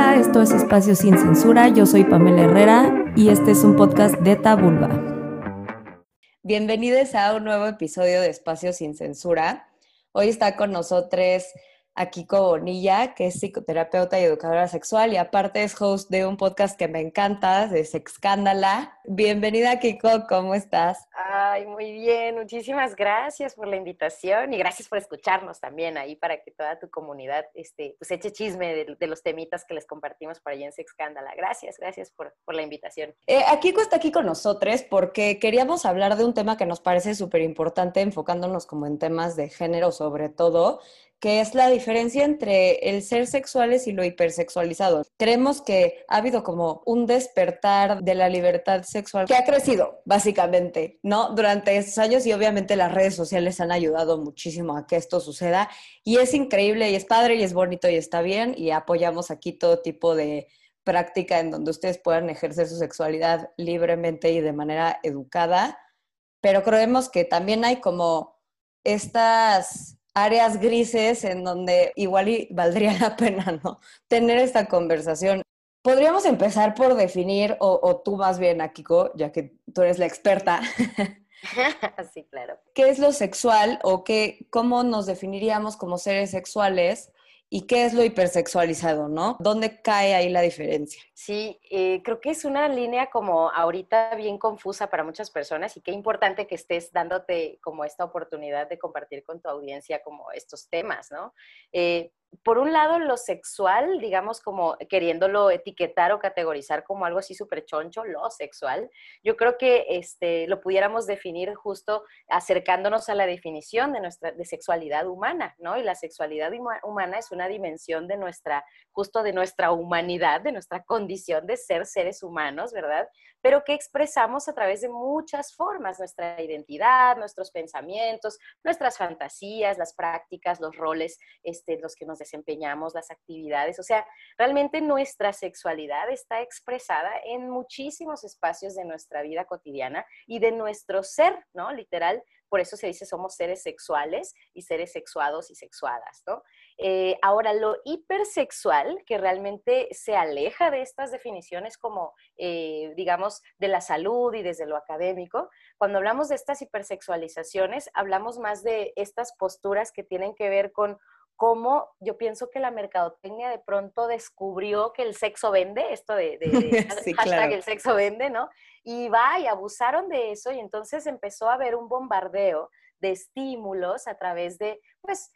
Esto es Espacio Sin Censura. Yo soy Pamela Herrera y este es un podcast de Tabulba. Bienvenidos a un nuevo episodio de Espacio Sin Censura. Hoy está con nosotros a Kiko Bonilla, que es psicoterapeuta y educadora sexual y aparte es host de un podcast que me encanta, de Sexcándala. Bienvenida Kiko, ¿cómo estás? Ay, muy bien, muchísimas gracias por la invitación y gracias por escucharnos también ahí para que toda tu comunidad este, pues eche chisme de, los temitas que les compartimos para allá en Sexcándala. Gracias, gracias por, la invitación. Eh, Kiko está aquí con nosotros porque queríamos hablar de un tema que nos parece súper importante, enfocándonos como en temas de género sobre todo, que es la diferencia entre el ser sexuales y lo hipersexualizado. Creemos que ha habido como un despertar de la libertad sexual que ha crecido, básicamente, ¿no? Durante estos años y obviamente las redes sociales han ayudado muchísimo a que esto suceda y es increíble y es padre y es bonito y está bien y apoyamos aquí todo tipo de práctica en donde ustedes puedan ejercer su sexualidad libremente y de manera educada, pero creemos que también hay como estas áreas grises en donde igual valdría la pena, ¿no? Tener esta conversación. Podríamos empezar por definir, o, tú más bien, Akiko, ya que tú eres la experta. sí, claro. ¿Qué es lo sexual o qué, cómo nos definiríamos como seres sexuales y qué es lo hipersexualizado, ¿no? ¿Dónde cae ahí la diferencia? Sí, eh, creo que es una línea como ahorita bien confusa para muchas personas y qué importante que estés dándote como esta oportunidad de compartir con tu audiencia como estos temas, ¿no? Eh, por un lado, lo sexual, digamos como queriéndolo etiquetar o categorizar como algo así súper choncho, lo sexual, yo creo que este, lo pudiéramos definir justo acercándonos a la definición de nuestra de sexualidad humana, ¿no? Y la sexualidad humana es una dimensión de nuestra, justo de nuestra humanidad, de nuestra condición de ser seres humanos, ¿verdad? Pero que expresamos a través de muchas formas, nuestra identidad, nuestros pensamientos, nuestras fantasías, las prácticas, los roles, este, los que nos desempeñamos, las actividades. O sea, realmente nuestra sexualidad está expresada en muchísimos espacios de nuestra vida cotidiana y de nuestro ser, ¿no? Literal, por eso se dice somos seres sexuales y seres sexuados y sexuadas, ¿no? Eh, ahora, lo hipersexual, que realmente se aleja de estas definiciones como, eh, digamos, de la salud y desde lo académico, cuando hablamos de estas hipersexualizaciones, hablamos más de estas posturas que tienen que ver con cómo yo pienso que la mercadotecnia de pronto descubrió que el sexo vende, esto de, de, hashtag el sexo vende, ¿no? Y va y abusaron de eso y entonces empezó a haber un bombardeo de estímulos a través de, pues,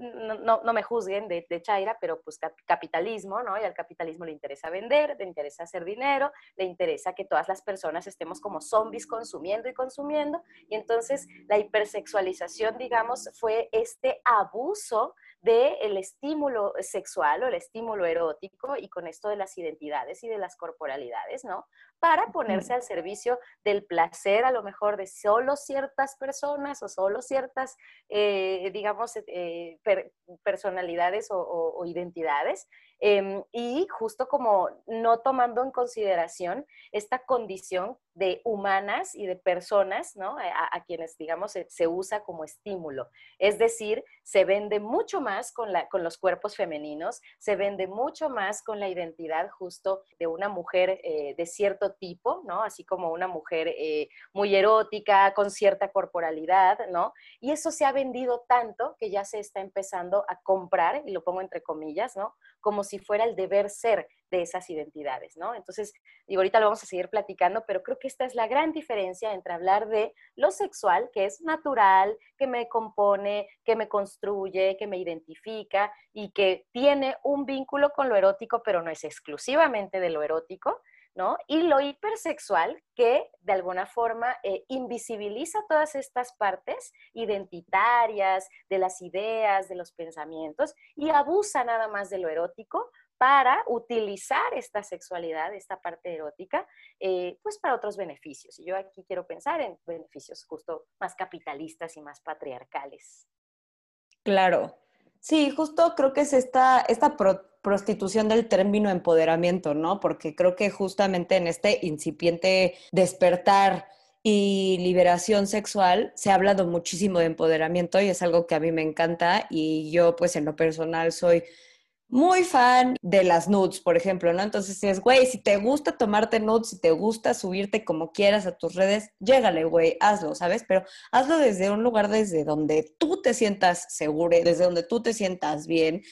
no, no, me juzguen de, de, Chaira, pero pues capitalismo, ¿no? Y al capitalismo le interesa vender, le interesa hacer dinero, le interesa que todas las personas estemos como zombies consumiendo y consumiendo. Y entonces la hipersexualización, digamos, fue este abuso del estímulo sexual o el estímulo erótico y con esto de las identidades y de las corporalidades, ¿no? Para ponerse al servicio del placer a lo mejor de solo ciertas personas o solo ciertas, eh, digamos, eh, personalidades o identidades Em, y justo como no tomando en consideración esta condición de humanas y de personas, ¿no? A, quienes, digamos, se, usa como estímulo. Es decir, se vende mucho más con, la, con los cuerpos femeninos, se vende mucho más con la identidad justo de una mujer eh, de cierto tipo, ¿no? Así como una mujer eh, muy erótica, con cierta corporalidad, ¿no? Y eso se ha vendido tanto que ya se está empezando a comprar, y lo pongo entre comillas, ¿no? Como si fuera el deber ser de esas identidades, ¿no? Entonces, digo, ahorita lo vamos a seguir platicando, pero creo que esta es la gran diferencia entre hablar de lo sexual, que es natural, que me compone, que me construye, que me identifica y que tiene un vínculo con lo erótico, pero no es exclusivamente de lo erótico, ¿no? Y lo hipersexual que de alguna forma eh, invisibiliza todas estas partes identitarias, de las ideas, de los pensamientos y abusa nada más de lo erótico para utilizar esta sexualidad, esta parte erótica, eh, pues para otros beneficios. Y yo aquí quiero pensar en beneficios justo más capitalistas y más patriarcales. Claro. Sí, justo creo que es esta, esta prostitución del término empoderamiento, ¿no? Porque creo que justamente en este incipiente despertar y liberación sexual se ha hablado muchísimo de empoderamiento y es algo que a mí me encanta y yo pues en lo personal soy muy fan de las nudes, por ejemplo, ¿no? Entonces es, güey, si te gusta tomarte nudes, si te gusta subirte como quieras a tus redes, llégale, güey, hazlo, ¿sabes? Pero hazlo desde un lugar desde donde tú te sientas seguro, desde donde tú te sientas bien,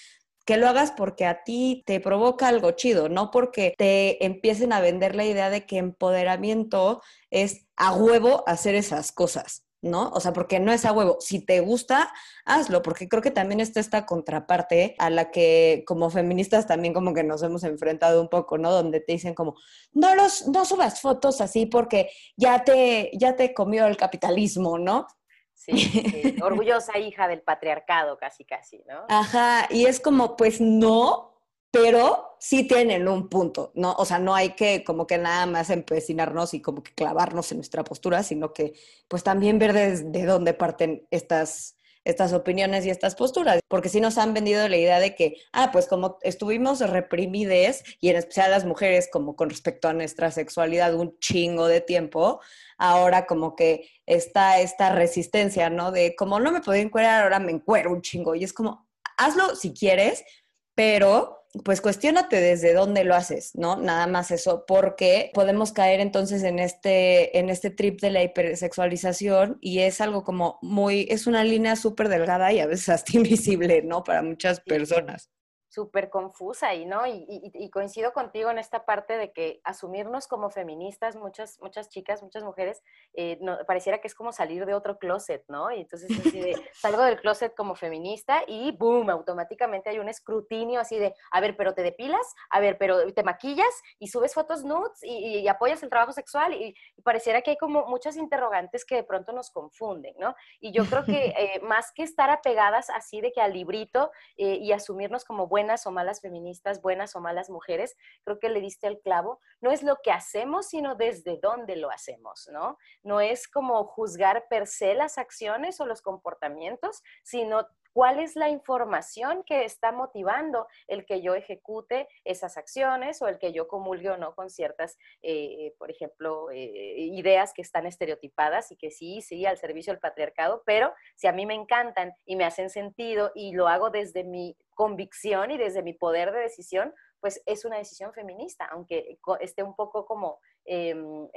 que lo hagas porque a ti te provoca algo chido, no porque te empiecen a vender la idea de que empoderamiento es a huevo hacer esas cosas. ¿no? O sea, porque no es a huevo. Si te gusta, hazlo, porque creo que también está esta contraparte a la que como feministas también como que nos hemos enfrentado un poco, ¿no? Donde te dicen como, no los, no subas fotos así porque ya te, ya te comió el capitalismo, ¿no? Sí, sí, orgullosa hija del patriarcado, casi, casi, ¿no? Ajá, y es como, pues no, pero sí tienen un punto, ¿no? O sea, no hay que como que nada más empecinarnos y como que clavarnos en nuestra postura, sino que pues también ver desde dónde parten estas, estas opiniones y estas posturas, porque sí nos han vendido la idea de que, ah, pues como estuvimos reprimides, y en especial las mujeres, como con respecto a nuestra sexualidad, un chingo de tiempo, ahora como que está esta resistencia, ¿no? De como no me podía encuerar, ahora me encuero un chingo, y es como, hazlo si quieres, pero pues cuestionate desde dónde lo haces, ¿no? Nada más eso, porque podemos caer entonces en este, en este trip de la hipersexualización y es algo como muy, es una línea súper delgada y a veces hasta invisible, ¿no? Para muchas personas súper confusa y no y, coincido contigo en esta parte de que asumirnos como feministas muchas muchas chicas muchas mujeres eh, no, pareciera que es como salir de otro closet no y entonces así de, salgo del closet como feminista y boom automáticamente hay un escrutinio así de a ver pero te depilas a ver pero te maquillas y subes fotos nudes y, apoyas el trabajo sexual y, pareciera que hay como muchas interrogantes que de pronto nos confunden no y yo creo que eh, más que estar apegadas así de que al librito eh, y asumirnos como buenas o malas feministas, buenas o malas mujeres, creo que le diste el clavo, no es lo que hacemos, sino desde dónde lo hacemos, ¿no? No es como juzgar per se las acciones o los comportamientos, sino cuál es la información que está motivando el que yo ejecute esas acciones o el que yo comulgue o no con ciertas, eh, por ejemplo, eh, ideas que están estereotipadas y que sí, sí, al servicio del patriarcado, pero si a mí me encantan y me hacen sentido y lo hago desde mi convicción y desde mi poder de decisión, pues es una decisión feminista, aunque esté un poco como eh,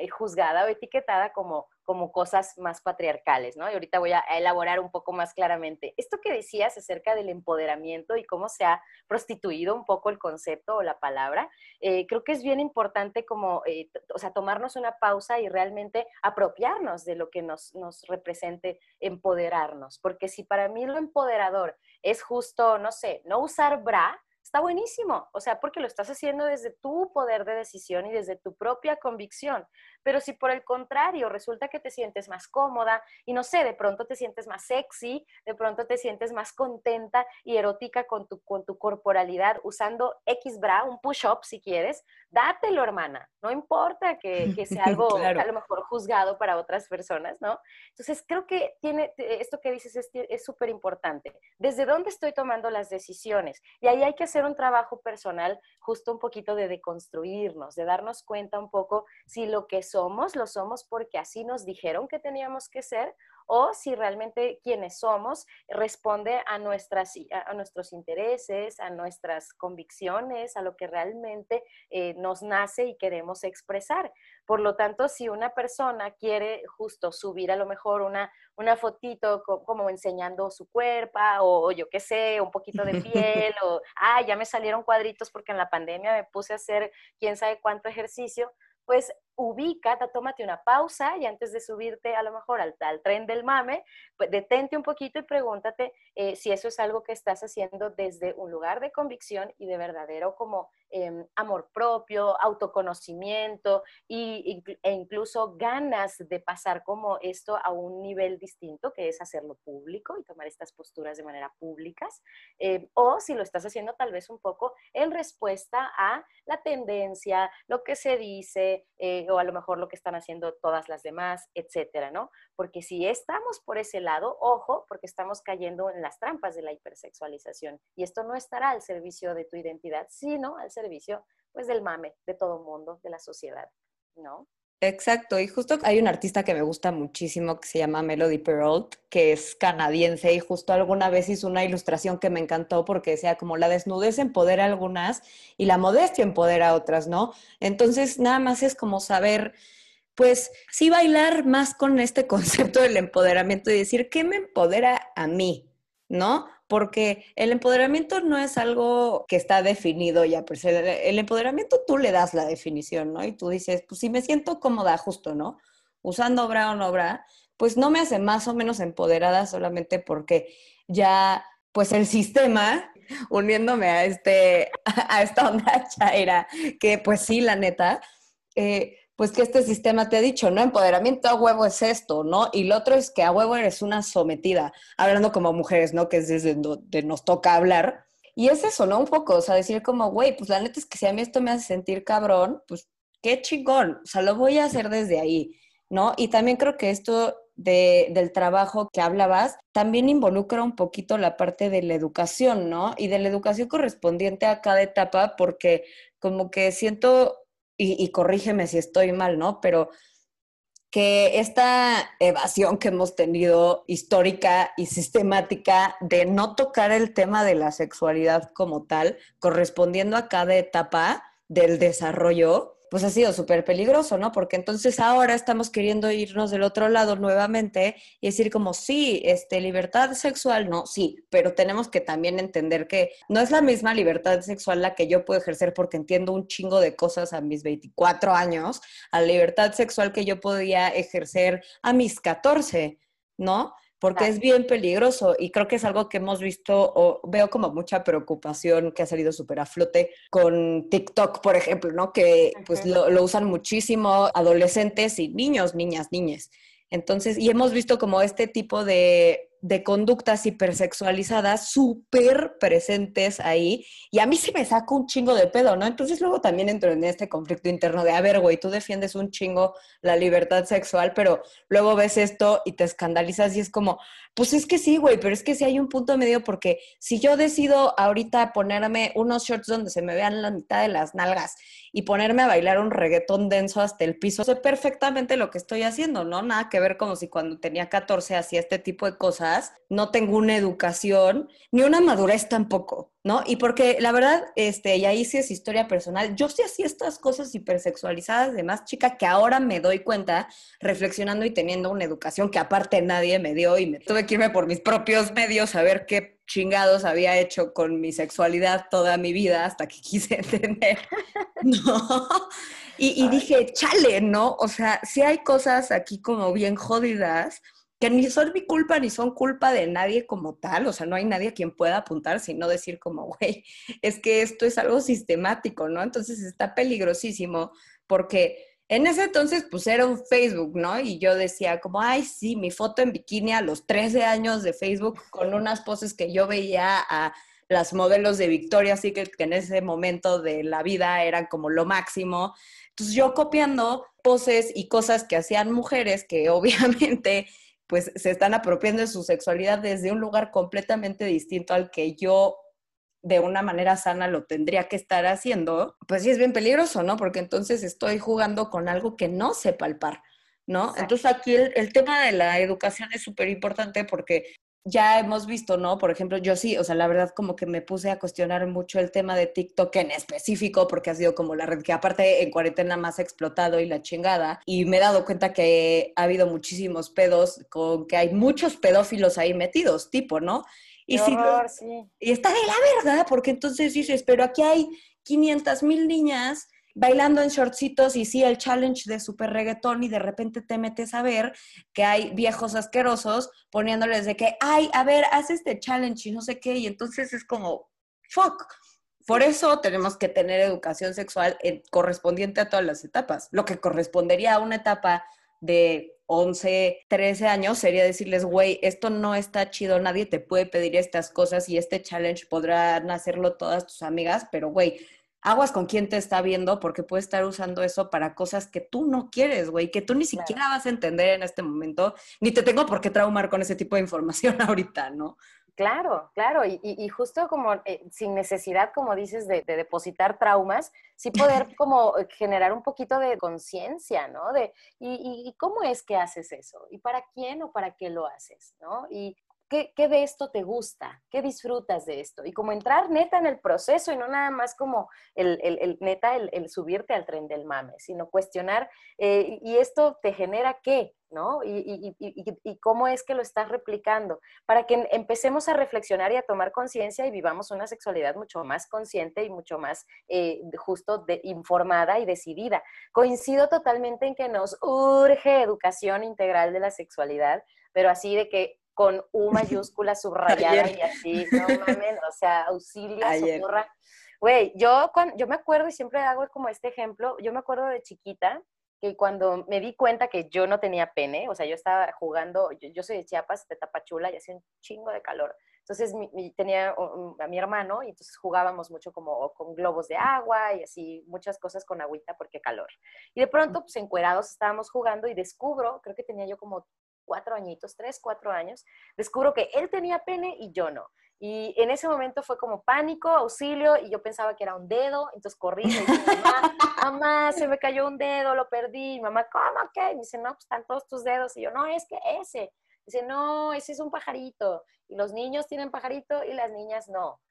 juzgada o etiquetada como, como cosas más patriarcales, ¿no? Y ahorita voy a elaborar un poco más claramente. Esto que decías acerca del empoderamiento y cómo se ha prostituido un poco el concepto o la palabra, eh, creo que es bien importante como, eh, o sea, tomarnos una pausa y realmente apropiarnos de lo que nos, nos represente empoderarnos, porque si para mí lo empoderador es justo, no sé, no usar bra, está buenísimo, o sea, porque lo estás haciendo desde tu poder de decisión y desde tu propia convicción. Pero si por el contrario resulta que te sientes más cómoda y no sé, de pronto te sientes más sexy, de pronto te sientes más contenta y erótica con tu, con tu corporalidad usando X bra, un push-up si quieres, dátelo, hermana. No importa que, que sea algo a lo mejor juzgado para otras personas, ¿no? Entonces, creo que tiene, esto que dices es súper importante. ¿Desde dónde estoy tomando las decisiones? Y ahí hay que hacer un trabajo personal, justo un poquito de deconstruirnos, de darnos cuenta un poco si lo que somos lo somos porque así nos dijeron que teníamos que ser o si realmente quienes somos responde a, nuestras, a nuestros intereses, a nuestras convicciones, a lo que realmente eh, nos nace y queremos expresar. Por lo tanto, si una persona quiere justo subir a lo mejor una, una fotito como enseñando su cuerpo o, yo qué sé, un poquito de piel o, ah, ya me salieron cuadritos porque en la pandemia me puse a hacer quién sabe cuánto ejercicio, pues ubica, tómate una pausa y antes de subirte a lo mejor al, al tren del mame, pues detente un poquito y pregúntate eh, si eso es algo que estás haciendo desde un lugar de convicción y de verdadero como em, amor propio, autoconocimiento y, e incluso ganas de pasar como esto a un nivel distinto, que es hacerlo público y tomar estas posturas de manera públicas, eh, o si lo estás haciendo tal vez un poco en respuesta a la tendencia, lo que se dice, eh, o a lo mejor lo que están haciendo todas las demás, etcétera, ¿no? Porque si estamos por ese lado, ojo, porque estamos cayendo en las trampas de la hipersexualización y esto no estará al servicio de tu identidad, sino al servicio, pues, del mame de todo mundo, de la sociedad, ¿no? Exacto, y justo hay un artista que me gusta muchísimo que se llama Melody Perrault, que es canadiense y justo alguna vez hizo una ilustración que me encantó porque decía como la desnudez empodera a algunas y la modestia empodera a otras, ¿no? Entonces nada más es como saber, pues sí bailar más con este concepto del empoderamiento y decir, ¿qué me empodera a mí? ¿No? Porque el empoderamiento no es algo que está definido ya, el, el, empoderamiento tú le das la definición, ¿no? Y tú dices, pues si me siento cómoda, justo, ¿no? Usando obra o no obra, pues no me hace más o menos empoderada solamente porque ya, pues el sistema, uniéndome a, este, a esta onda chaira, que pues sí, la neta, eh, pues que este sistema te ha dicho, ¿no? Empoderamiento a huevo es esto, ¿no? Y lo otro es que a huevo eres una sometida, hablando como mujeres, ¿no? Que es desde donde nos toca hablar. Y es eso, ¿no? Un poco, o sea, decir como, güey, pues la neta es que si a mí esto me hace sentir cabrón, pues qué chingón, o sea, lo voy a hacer desde ahí, ¿no? Y también creo que esto de, del trabajo que hablabas también involucra un poquito la parte de la educación, ¿no? Y de la educación correspondiente a cada etapa, porque como que siento y, corrígeme si estoy mal, ¿no? Pero que esta evasión que hemos tenido histórica y sistemática de no tocar el tema de la sexualidad como tal, correspondiendo a cada etapa del desarrollo, pues ha sido súper peligroso, ¿no? Porque entonces ahora estamos queriendo irnos del otro lado nuevamente y decir como, sí, este, libertad sexual, no, sí, pero tenemos que también entender que no es la misma libertad sexual la que yo puedo ejercer porque entiendo un chingo de cosas a mis 24 años, a la libertad sexual que yo podía ejercer a mis 14, ¿no? Porque es bien peligroso y creo que es algo que hemos visto o veo como mucha preocupación que ha salido súper a flote con TikTok, por ejemplo, ¿no? Que pues lo, lo, usan muchísimo adolescentes y niños, niñas, niñas. Entonces, y hemos visto como este tipo de de conductas hipersexualizadas súper presentes ahí y a mí se me saca un chingo de pedo, ¿no? Entonces luego también entro en este conflicto interno de, a ver, güey, tú defiendes un chingo la libertad sexual, pero luego ves esto y te escandalizas y es como, pues es que sí, güey, pero es que sí hay un punto medio porque si yo decido ahorita ponerme unos shorts donde se me vean la mitad de las nalgas y ponerme a bailar un reggaetón denso hasta el piso, sé perfectamente lo que estoy haciendo, ¿no? Nada que ver como si cuando tenía 14 hacía este tipo de cosas, no tengo una educación ni una madurez tampoco. ¿no? Y porque la verdad, este, y ahí sí es historia personal, yo sí hacía estas cosas hipersexualizadas de más chica que ahora me doy cuenta reflexionando y teniendo una educación que aparte nadie me dio y me tuve que irme por mis propios medios a ver qué chingados había hecho con mi sexualidad toda mi vida hasta que quise entender, ¿no? Y, y dije, chale, ¿no? O sea, si hay cosas aquí como bien jodidas que ni son mi culpa ni son culpa de nadie como tal, o sea, no hay nadie a quien pueda apuntar, sino decir como, güey, es que esto es algo sistemático, ¿no? Entonces está peligrosísimo porque en ese entonces pues era un Facebook, ¿no? Y yo decía como, ay, sí, mi foto en bikini a los 13 años de Facebook con unas poses que yo veía a las modelos de Victoria así que en ese momento de la vida eran como lo máximo. Entonces yo copiando poses y cosas que hacían mujeres que obviamente pues se están apropiando de su sexualidad desde un lugar completamente distinto al que yo de una manera sana lo tendría que estar haciendo, pues sí es bien peligroso, ¿no? Porque entonces estoy jugando con algo que no sé palpar, ¿no? Entonces aquí el, el, tema de la educación es súper importante porque ya hemos visto, ¿no? Por ejemplo, yo sí, o sea, la verdad como que me puse a cuestionar mucho el tema de TikTok en específico, porque ha sido como la red que aparte en cuarentena más ha explotado y la chingada, y me he dado cuenta que ha habido muchísimos pedos, con que hay muchos pedófilos ahí metidos, tipo, ¿no? Y, horror, sí. y está de la verdad, porque entonces dices, pero aquí hay 500 mil niñas bailando en shortcitos y sí el challenge de super reggaetón y de repente te metes a ver que hay viejos asquerosos poniéndoles de que, ay, a ver, haz este challenge y no sé qué, y entonces es como, fuck. Por eso tenemos que tener educación sexual correspondiente a todas las etapas. Lo que correspondería a una etapa de 11, 13 años sería decirles, güey, esto no está chido, nadie te puede pedir estas cosas y este challenge podrán hacerlo todas tus amigas, pero güey, aguas con quién te está viendo porque puede estar usando eso para cosas que tú no quieres, güey, que tú ni siquiera vas a entender en este momento, ni te tengo por qué traumar con ese tipo de información ahorita, ¿no? Claro, claro, y, justo como eh, sin necesidad, como dices, de, depositar traumas, sí poder como generar un poquito de conciencia, ¿no? De, y, y, cómo es que haces eso? ¿Y para quién o para qué lo haces? ¿no? Y ¿Qué, de esto te gusta? ¿Qué disfrutas de esto? Y como entrar neta en el proceso y no nada más como el, el, neta, el, subirte al tren del mame, sino cuestionar, eh, ¿y esto te genera qué? ¿no? Y, cómo es que lo estás replicando, para que empecemos a reflexionar y a tomar conciencia y vivamos una sexualidad mucho más consciente y mucho más eh, justo informada y decidida. Coincido totalmente en que nos urge educación integral de la sexualidad, pero así de que con U mayúscula subrayada y así, no mames, o sea, auxilio, socorra. Güey, yo, yo me acuerdo y siempre hago como este ejemplo, yo me acuerdo de chiquita que cuando me di cuenta que yo no tenía pene, o sea, yo estaba jugando, yo, soy de Chiapas, de Tapachula, y hacía un chingo de calor. Entonces tenía a mi hermano y entonces jugábamos mucho como con globos de agua y así muchas cosas con agüita porque calor. Y de pronto, pues encuerados estábamos jugando y descubro, creo que tenía yo como cuatro añitos, tres, cuatro años, descubro que él tenía pene y yo no. Y en ese momento fue como pánico, auxilio, y yo pensaba que era un dedo, entonces corrí y dije, mamá, mamá, se me cayó un dedo, lo perdí. mamá, ¿cómo qué? Y dice, no, pues están todos tus dedos. Y yo, no, es que ese. Dice, no, ese es un pajarito. Y los niños tienen pajarito y las niñas no.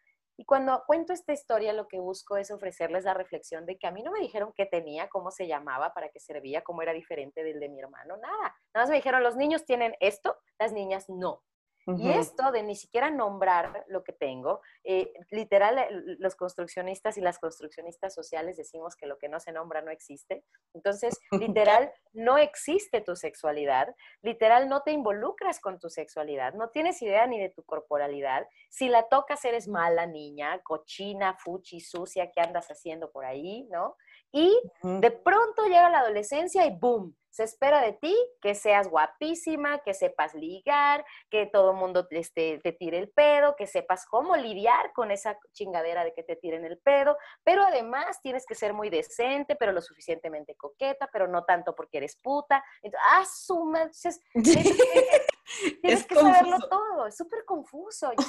Y cuando cuento esta historia, lo que busco es ofrecerles la reflexión de que a mí no me dijeron qué tenía, cómo se llamaba, para qué servía, cómo era diferente del de mi hermano, nada. Nada más me dijeron, los niños tienen esto, las niñas no. Y esto de ni siquiera nombrar lo que tengo, eh, literal, eh, los construccionistas y las construccionistas sociales decimos que lo que no se nombra no existe. Entonces, literal, no existe tu sexualidad, literal, no te involucras con tu sexualidad, no tienes idea ni de tu corporalidad. Si la tocas, eres mala niña, cochina, fuchi, sucia, ¿qué andas haciendo por ahí? ¿No? Y de pronto llega la adolescencia y ¡boom! Se espera de ti que seas guapísima, que sepas ligar, que todo el mundo este, te tire el pedo, que sepas cómo lidiar con esa chingadera de que te tiren el pedo, pero además tienes que ser muy decente, pero lo suficientemente coqueta, pero no tanto porque eres puta. Entonces, ah, suma, tienes, que saberlo todo, es súper confuso. Yo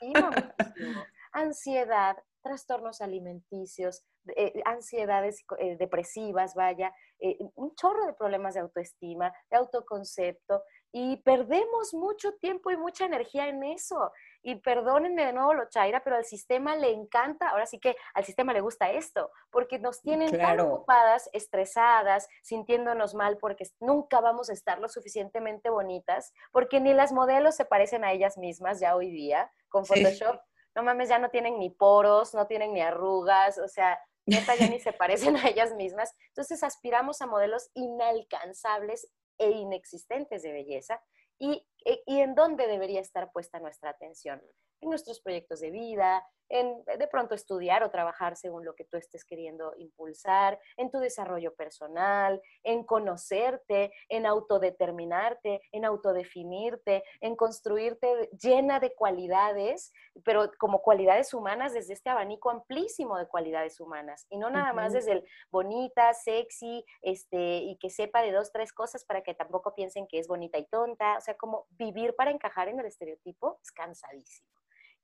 Ansiedad, trastornos alimenticios, eh, ansiedades eh, depresivas, vaya, eh, un chorro de problemas de autoestima, de autoconcepto, y perdemos mucho tiempo y mucha energía en eso. Y perdónenme de nuevo lo chaira, pero al sistema le encanta, ahora sí que al sistema le gusta esto, porque nos tienen tan ocupadas, estresadas, sintiéndonos mal porque nunca vamos a estar lo suficientemente bonitas, porque ni las modelos se parecen a ellas mismas ya hoy día con Photoshop no mames, ya no tienen ni poros, no tienen ni arrugas, o sea, ya ni se parecen a ellas mismas. Entonces aspiramos a modelos inalcanzables e inexistentes de belleza. ¿Y, e, y en dónde debería estar puesta nuestra atención? En nuestros proyectos de vida, en de pronto estudiar o trabajar según lo que tú estés queriendo impulsar, en tu desarrollo personal, en conocerte, en autodeterminarte, en autodefinirte, en construirte llena de cualidades, pero como cualidades humanas desde este abanico amplísimo de cualidades humanas y no nada más desde el bonita, sexy, este, y que sepa de dos, tres cosas para que tampoco piensen que es bonita y tonta, o sea, como vivir para encajar en el estereotipo es cansadísimo.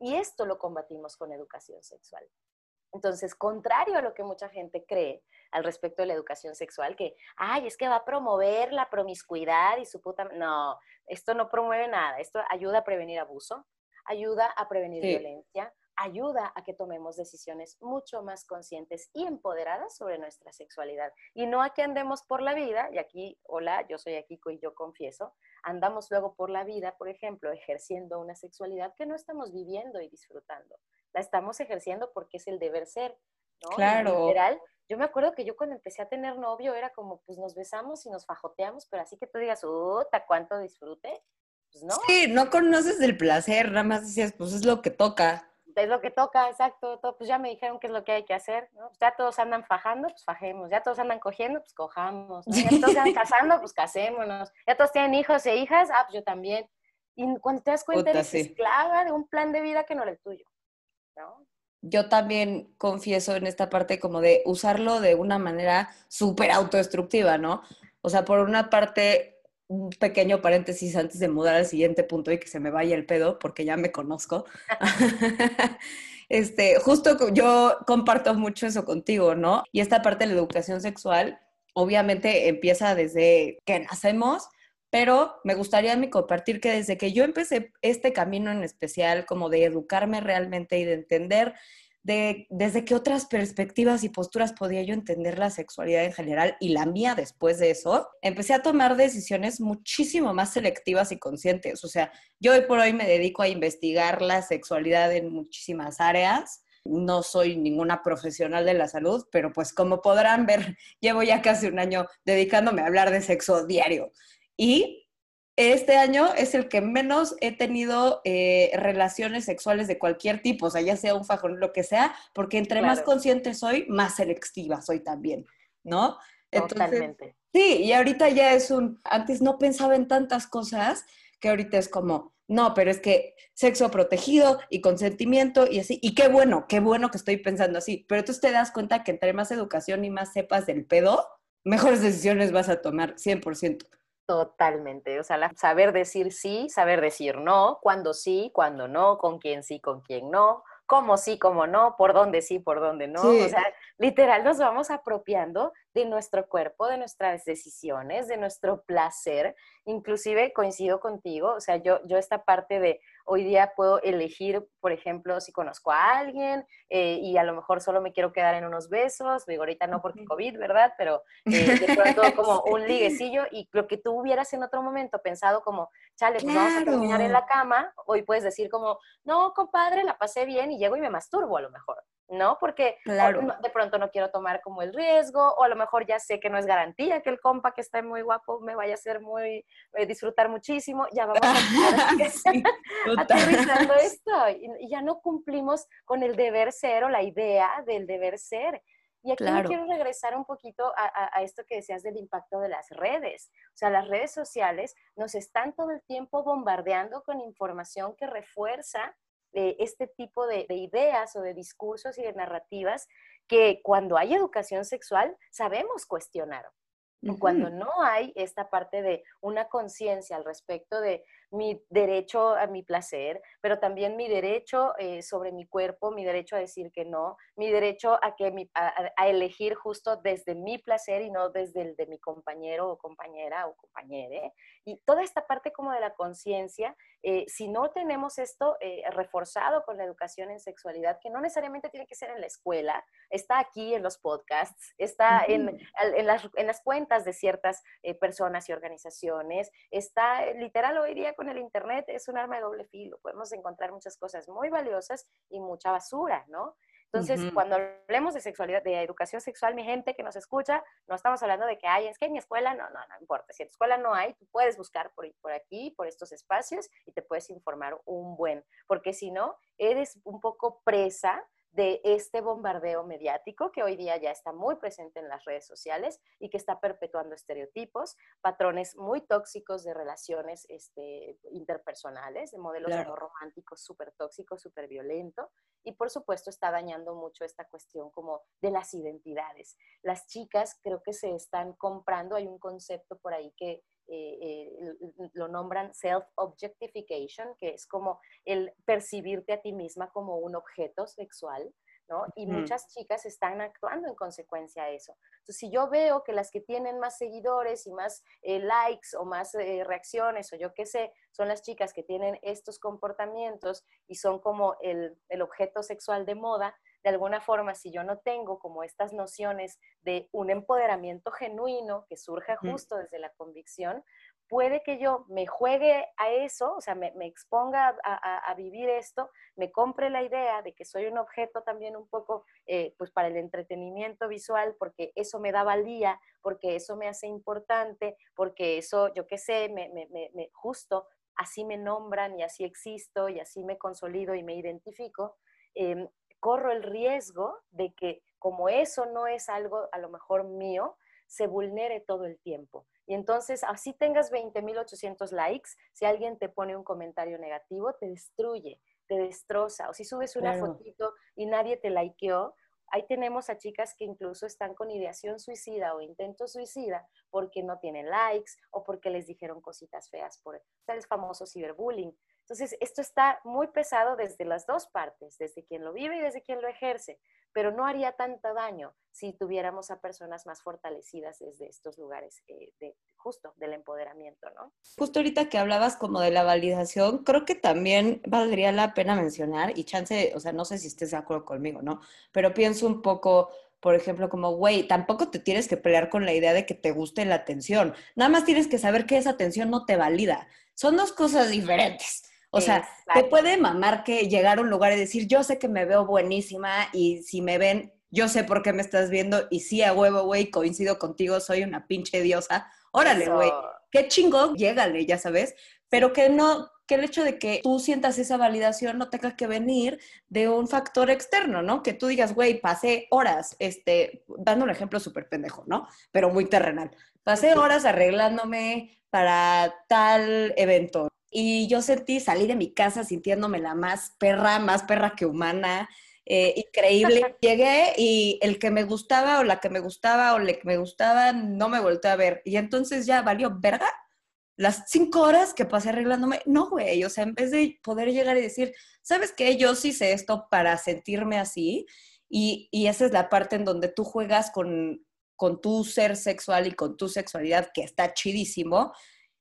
Y esto lo combatimos con educación sexual. Entonces, contrario a lo que mucha gente cree al respecto de la educación sexual, que, ay, es que va a promover la promiscuidad y su puta... No, esto no promueve nada, esto ayuda a prevenir abuso, ayuda a prevenir violencia, ayuda a que tomemos decisiones mucho más conscientes y empoderadas sobre nuestra sexualidad. Y no a que andemos por la vida, y aquí, hola, yo soy Akiko y yo confieso, andamos luego por la vida, por ejemplo, ejerciendo una sexualidad que no estamos viviendo y disfrutando. La estamos ejerciendo porque es el deber ser, ¿no? Claro. literal, yo me acuerdo que yo cuando empecé a tener novio era como, pues nos besamos y nos fajoteamos, pero así que tú digas, ¡uta, cuánto disfrute! Pues no. Sí, no conoces el placer, nada más decías, pues es lo que toca es lo que toca, exacto, pues ya me dijeron qué es lo que hay que hacer, ¿no? Pues ya todos andan fajando, pues fajemos, ya todos andan cogiendo, pues cojamos, ya todos andan casando, pues casémonos, ya todos tienen hijos e hijas, ah, pues yo también. Y cuando te das cuenta, eres esclava de un plan de vida que no era el tuyo, ¿no? Yo también confieso en esta parte como de usarlo de una manera súper autodestructiva, ¿no? O sea, por una parte, un pequeño paréntesis antes de mudar al siguiente punto y que se me vaya el pedo, porque ya me conozco. este, justo yo comparto mucho eso contigo, ¿no? Y esta parte de la educación sexual, obviamente empieza desde que nacemos, pero me gustaría compartir que desde que yo empecé este camino en especial, como de educarme realmente y de entender de, desde qué otras perspectivas y posturas podía yo entender la sexualidad en general y la mía después de eso, empecé a tomar decisiones muchísimo más selectivas y conscientes. O sea, yo hoy por hoy me dedico a investigar la sexualidad en muchísimas áreas. No soy ninguna profesional de la salud, pero pues como podrán ver, llevo ya casi un año dedicándome a hablar de sexo diario. Y este año es el que menos he tenido eh, relaciones sexuales de cualquier tipo, o sea, ya sea un fajón, lo que sea, porque entre más consciente soy, más selectiva soy también, ¿no? Totalmente. Sí, y ahorita ya es un, antes no pensaba en tantas cosas que ahorita es como, no, pero es que sexo protegido y consentimiento y así, y qué bueno, qué bueno que estoy pensando así, pero tú te das cuenta que entre más educación y más sepas del pedo, mejores decisiones vas a tomar, 100%. Totalmente, o sea, saber decir sí, saber decir no, cuándo sí, cuándo no, con quién sí, con quién no, cómo sí, cómo no, por dónde sí, por dónde no. O sea, literal nos vamos apropiando de nuestro cuerpo, de nuestras decisiones, de nuestro placer. Inclusive coincido contigo, o sea, yo, yo esta parte de hoy día puedo elegir, por ejemplo, si conozco a alguien eh, y a lo mejor solo me quiero quedar en unos besos, digo ahorita no porque COVID, ¿verdad? Pero eh, de pronto como un liguecillo y lo que tú hubieras en otro momento pensado como, chale, pues vamos a terminar en la cama, hoy puedes decir como, no, compadre, la pasé bien y llego y me masturbo a lo mejor. ¿No? Porque de pronto no quiero tomar como el riesgo, o a lo mejor ya sé que no es garantía que el compa que está muy guapo me vaya a hacer muy, eh, disfrutar muchísimo, ya vamos a sí, aterrizando esto, y, ya no cumplimos con el deber ser o la idea del deber ser. Y aquí quiero regresar un poquito a, a, esto que decías del impacto de las redes. O sea, las redes sociales nos están todo el tiempo bombardeando con información que refuerza este tipo de, ideas o de discursos y de narrativas que cuando hay educación sexual sabemos cuestionar. Cuando no hay esta parte de una conciencia al respecto de mi derecho a mi placer, pero también mi derecho eh, sobre mi cuerpo, mi derecho a decir que no, mi derecho a, que a, elegir justo desde mi placer y no desde el de mi compañero o compañera o compañere. Y toda esta parte como de la conciencia, eh, si no tenemos esto eh, reforzado con la educación en sexualidad, que no necesariamente tiene que ser en la escuela, está aquí en los podcasts, está en, en, las, en, las, cuentas de ciertas personas y organizaciones, está literal hoy día con el Internet es un arma de doble filo. Podemos encontrar muchas cosas muy valiosas y mucha basura, ¿no? Entonces, cuando hablemos de sexualidad, de educación sexual, mi gente que nos escucha, no estamos hablando de que hay, es que en mi escuela, no, no, no importa. Si en tu escuela no hay, tú puedes buscar por, por aquí, por estos espacios y te puedes informar un buen, porque si no, eres un poco presa de este bombardeo mediático que hoy día ya está muy presente en las redes sociales y que está perpetuando estereotipos, patrones muy tóxicos de relaciones este, interpersonales, de modelos románticos súper tóxicos, súper violentos, y por supuesto está dañando mucho esta cuestión como de las identidades. Las chicas creo que se están comprando, hay un concepto por ahí que eh, eh, lo nombran self-objectification, que es como el percibirte a ti misma como un objeto sexual, ¿no? Y muchas chicas están actuando en consecuencia a eso. Entonces, si yo veo que las que tienen más seguidores y más eh, likes o más reacciones o yo qué sé, son las chicas que tienen estos comportamientos y son como el, el objeto sexual de moda, de alguna forma, si yo no tengo como estas nociones de un empoderamiento genuino que surja justo desde la convicción, puede que yo me juegue a eso, o sea, me, exponga a, vivir esto, me compre la idea de que soy un objeto también un poco, eh, pues para el entretenimiento visual, porque eso me da valía, porque eso me hace importante, porque eso, yo qué sé, me, me, justo así me nombran y así existo y así me consolido y me identifico. Em, corro el riesgo de que como eso no es algo a lo mejor mío, se vulnere todo el tiempo. Y entonces, así tengas 20.800 likes, si alguien te pone un comentario negativo, te destruye, te destroza. O si subes una fotito y nadie te likeó, ahí tenemos a chicas que incluso están con ideación suicida o intento suicida porque no tienen likes o porque les dijeron cositas feas por el famoso ciberbullying. Entonces, esto está muy pesado desde las dos partes, desde quien lo vive y desde quien lo ejerce, pero no haría tanto daño si tuviéramos a personas más fortalecidas desde estos lugares eh, de justo del empoderamiento, ¿no? Justo ahorita que hablabas como de la validación, creo que también valdría la pena mencionar, y chance, o sea, no sé si estés de acuerdo conmigo, ¿no? Pero pienso un poco por ejemplo, como, güey, tampoco te tienes que pelear con la idea de que te guste la atención. Nada más tienes que saber que esa atención no te valida. Son dos cosas diferentes. O sea, te puede mamar que llegar a un lugar y decir, yo sé que me veo buenísima y si me ven, yo sé por qué me estás viendo y sí, a huevo, güey, coincido contigo, soy una pinche diosa. Órale, güey, qué chingón, llégale, ya sabes, pero que no, que el hecho de que tú sientas esa validación no tenga que venir de un factor externo, ¿no? Que tú digas, güey, pasé horas, este, dando un ejemplo súper pendejo, ¿no? Pero muy terrenal. Pasé horas arreglándome para tal evento y yo sentí, salí de mi casa sintiéndome la más perra, más perra que humana, eh, increíble. Llegué y el que me gustaba o la que me gustaba o le que me gustaba no me volvió a ver. Y entonces ya valió verga las cinco horas que pasé arreglándome. No, güey, o sea, en vez de poder llegar y decir, ¿sabes qué? Yo sí sé esto para sentirme así. Y, y esa es la parte en donde tú juegas con, con tu ser sexual y con tu sexualidad, que está chidísimo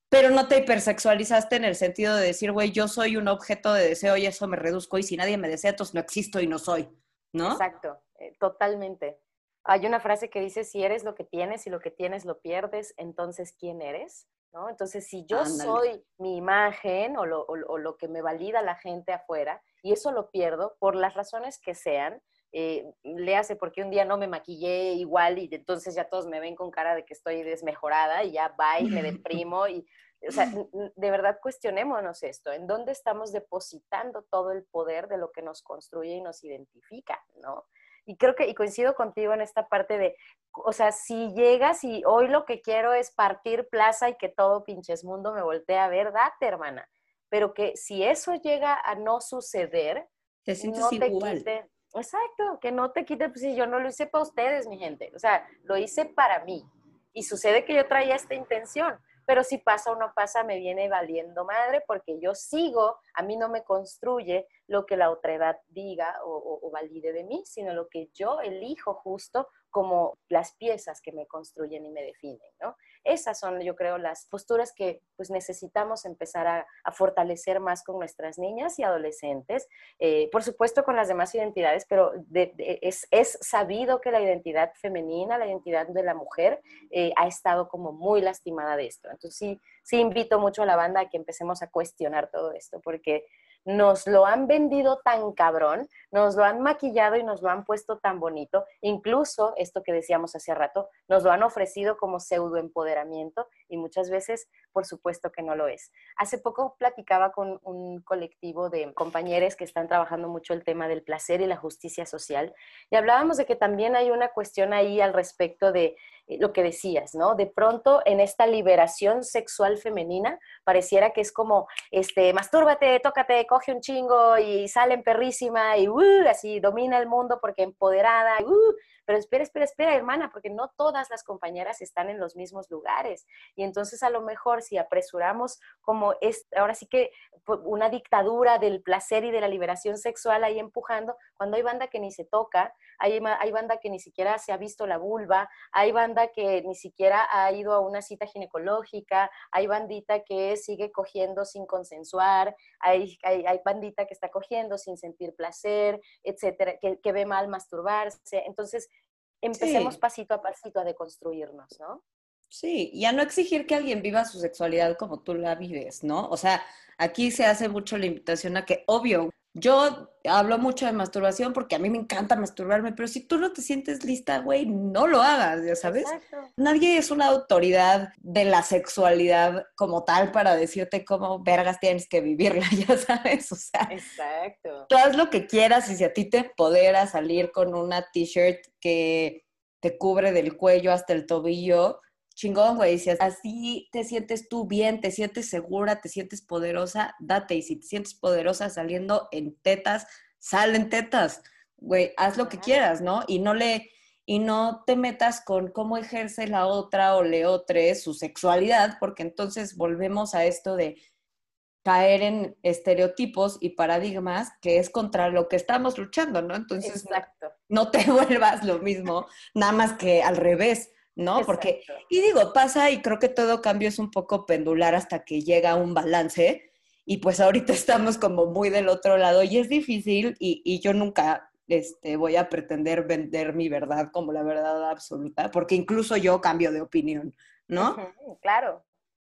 pero no te hipersexualizaste en el sentido de decir, güey, yo soy un objeto de deseo y eso me reduzco y si nadie me desea, entonces no existo y no soy, ¿no? Exacto, eh, totalmente. Hay una frase que dice, si eres lo que tienes y lo que tienes lo pierdes, entonces ¿quién eres? ¿No? Entonces, si yo soy mi imagen o lo, o lo que me valida la gente afuera y eso lo pierdo por las razones que sean, eh, le hace porque un día no me maquillé igual y entonces ya todos me ven con cara de que estoy desmejorada y ya va y me deprimo y, o sea, de verdad cuestionémonos esto, ¿en dónde estamos depositando todo el poder de lo que nos construye y nos identifica, ¿no? Y creo que, y coincido contigo en esta parte de, o sea, si llegas y hoy lo que quiero es partir plaza y que todo pinches mundo me voltee a ver, date, hermana. Pero que si eso llega a no suceder, te sientes no te igual. Quite, Exacto, que no te quite, pues si yo no lo hice para ustedes, mi gente, o sea, lo hice para mí. Y sucede que yo traía esta intención, pero si pasa o no pasa, me viene valiendo madre porque yo sigo, a mí no me construye lo que la otra edad diga o, o valide de mí, sino lo que yo elijo justo como las piezas que me construyen y me definen, ¿no? Esas son, yo creo, las posturas que pues necesitamos empezar a, fortalecer más con nuestras niñas y adolescentes, eh, por supuesto con las demás identidades, pero es, sabido que la identidad femenina, la identidad de la mujer, eh, ha estado como muy lastimada de esto. Entonces sí, sí invito mucho a la banda a que empecemos a cuestionar todo esto, porque nos lo han vendido tan cabrón, nos lo han maquillado y nos lo han puesto tan bonito, incluso esto que decíamos hace rato, nos lo han ofrecido como pseudo empoderamiento y muchas veces, por supuesto que no lo es. Hace poco platicaba con un colectivo de compañeros que están trabajando mucho el tema del placer y la justicia social y hablábamos de que también hay una cuestión ahí al respecto de lo que decías, ¿no? De pronto en esta liberación sexual femenina pareciera que es como, este, mastúrbate, tócate, coge un chingo y salen perrísima y uh, así domina el mundo porque empoderada, uh, pero espera, espera, espera, hermana, porque no todas las compañeras están en los mismos lugares. Y entonces a lo mejor si apresuramos como es, ahora sí que pues, una dictadura del placer y de la liberación sexual ahí empujando, cuando hay banda que ni se toca, hay, hay banda que ni siquiera se ha visto la vulva, hay banda que ni siquiera ha ido a una cita ginecológica, hay bandita que sigue cogiendo sin consensuar, hay, hay, bandita que está cogiendo sin sentir placer, etcétera, que, que ve mal masturbarse. Entonces, empecemos pasito a pasito a deconstruirnos, ¿no? Sí, y a no exigir que alguien viva su sexualidad como tú la vives, ¿no? O sea, aquí se hace mucho la invitación a que, obvio, yo hablo mucho de masturbación porque a mí me encanta masturbarme, pero si tú no te sientes lista, güey, no lo hagas, ya sabes. Nadie es una autoridad de la sexualidad como tal para decirte cómo vergas tienes que vivirla, ya sabes. O sea, Exacto. tú haz lo que quieras y si a ti te podera salir con una t-shirt que te cubre del cuello hasta el tobillo, chingón, güey. Si así te sientes tú bien, te sientes segura, te sientes poderosa, date. Y si te sientes poderosa saliendo en tetas, salen tetas. güey, haz lo que quieras, ¿no? Y no le, y no te metas con cómo ejerce la otra o le otre su sexualidad, porque entonces volvemos a esto de caer en estereotipos y paradigmas que es contra lo que estamos luchando, ¿no? Entonces, Exacto. no te vuelvas lo mismo, nada más que al revés, ¿no? Porque, y digo, pasa y creo que todo cambio es un poco pendular hasta que llega un balance y pues ahorita estamos como muy del otro lado y es difícil y, y yo nunca este, voy a pretender vender mi verdad como la verdad absoluta, porque incluso yo cambio de opinión, ¿no? claro.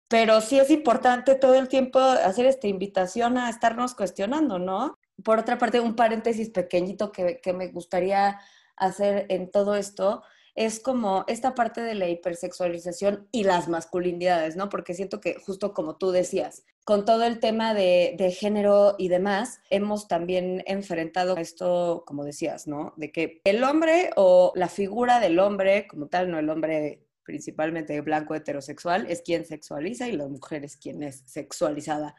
Pero sí es importante todo el tiempo hacer esta invitación a estarnos cuestionando, ¿no? Por otra parte, un paréntesis pequeñito que, que me gustaría hacer en todo esto es como esta parte de la hipersexualización y las masculinidades, ¿no? Porque siento que justo como tú decías, con todo el tema de, género y demás, hemos también enfrentado esto, como decías, ¿no? De que el hombre o la figura del hombre como tal, no el hombre principalmente blanco heterosexual, es quien sexualiza y la mujer es quien es sexualizada,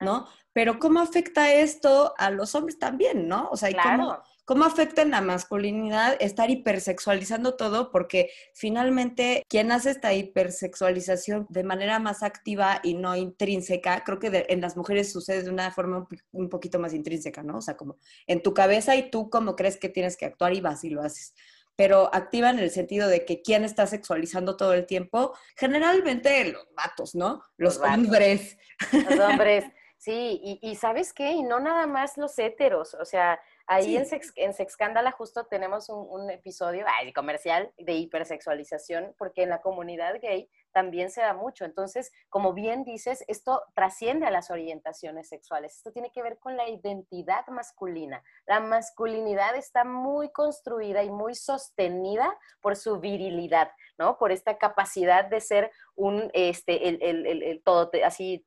¿no? Pero ¿cómo afecta esto a los hombres también, ¿no? O sea, ¿cómo, ¿Cómo afecta en la masculinidad estar hipersexualizando todo? Porque finalmente quien hace esta hipersexualización de manera más activa y no intrínseca, creo que en las mujeres sucede de una forma un, poquito más intrínseca, ¿no? O sea, como en tu cabeza y tú como crees que tienes que actuar y vas y lo haces pero activa en el sentido de que quién está sexualizando todo el tiempo, generalmente los vatos, ¿no? Los, hombres. Los hombres, sí, y, y, ¿sabes qué? Y no nada más los héteros, o sea, Ahí en, Sex, en Sexcándala justo tenemos un, un episodio ay, comercial de hipersexualización, porque en la comunidad gay también se da mucho. Entonces, como bien dices, esto trasciende a las orientaciones sexuales. Esto tiene que ver con la identidad masculina. La masculinidad está muy construida y muy sostenida por su virilidad, ¿no? Por esta capacidad de ser un, este, el, el, el, todo, así,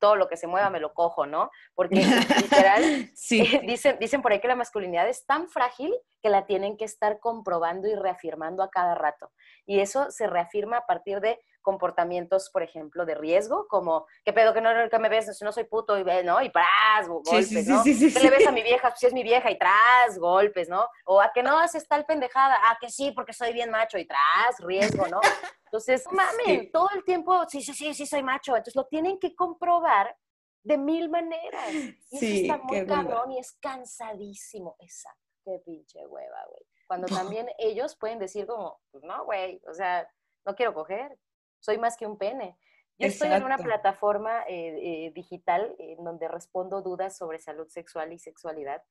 todo lo que se mueva me lo cojo, ¿no? Porque literal, sí. dicen, dicen por ahí que la masculinidad es tan frágil que la tienen que estar comprobando y reafirmando a cada rato. Y eso se reafirma a partir de comportamientos, por ejemplo, de riesgo, como, ¿qué pedo que no que me ves? No soy puto, y, ¿no? Y tras, golpes, ¿no? ¿Qué le ves a mi vieja? Pues si es mi vieja, y tras, golpes, ¿no? O a que no haces tal pendejada, a que sí, porque soy bien macho, y tras, riesgo, ¿no? Entonces, mames, todo el tiempo, sí, sí, sí, sí, soy macho. Entonces, lo tienen que comprobar de mil maneras. Y eso está muy cabrón y es cansadísimo. Exacto, qué pinche hueva, güey. Cuando también ellos pueden decir como, pues no, güey, o sea, no quiero coger, soy más que un pene. Yo estoy en una plataforma eh, eh, digital en donde respondo dudas sobre salud sexual y sexualidad.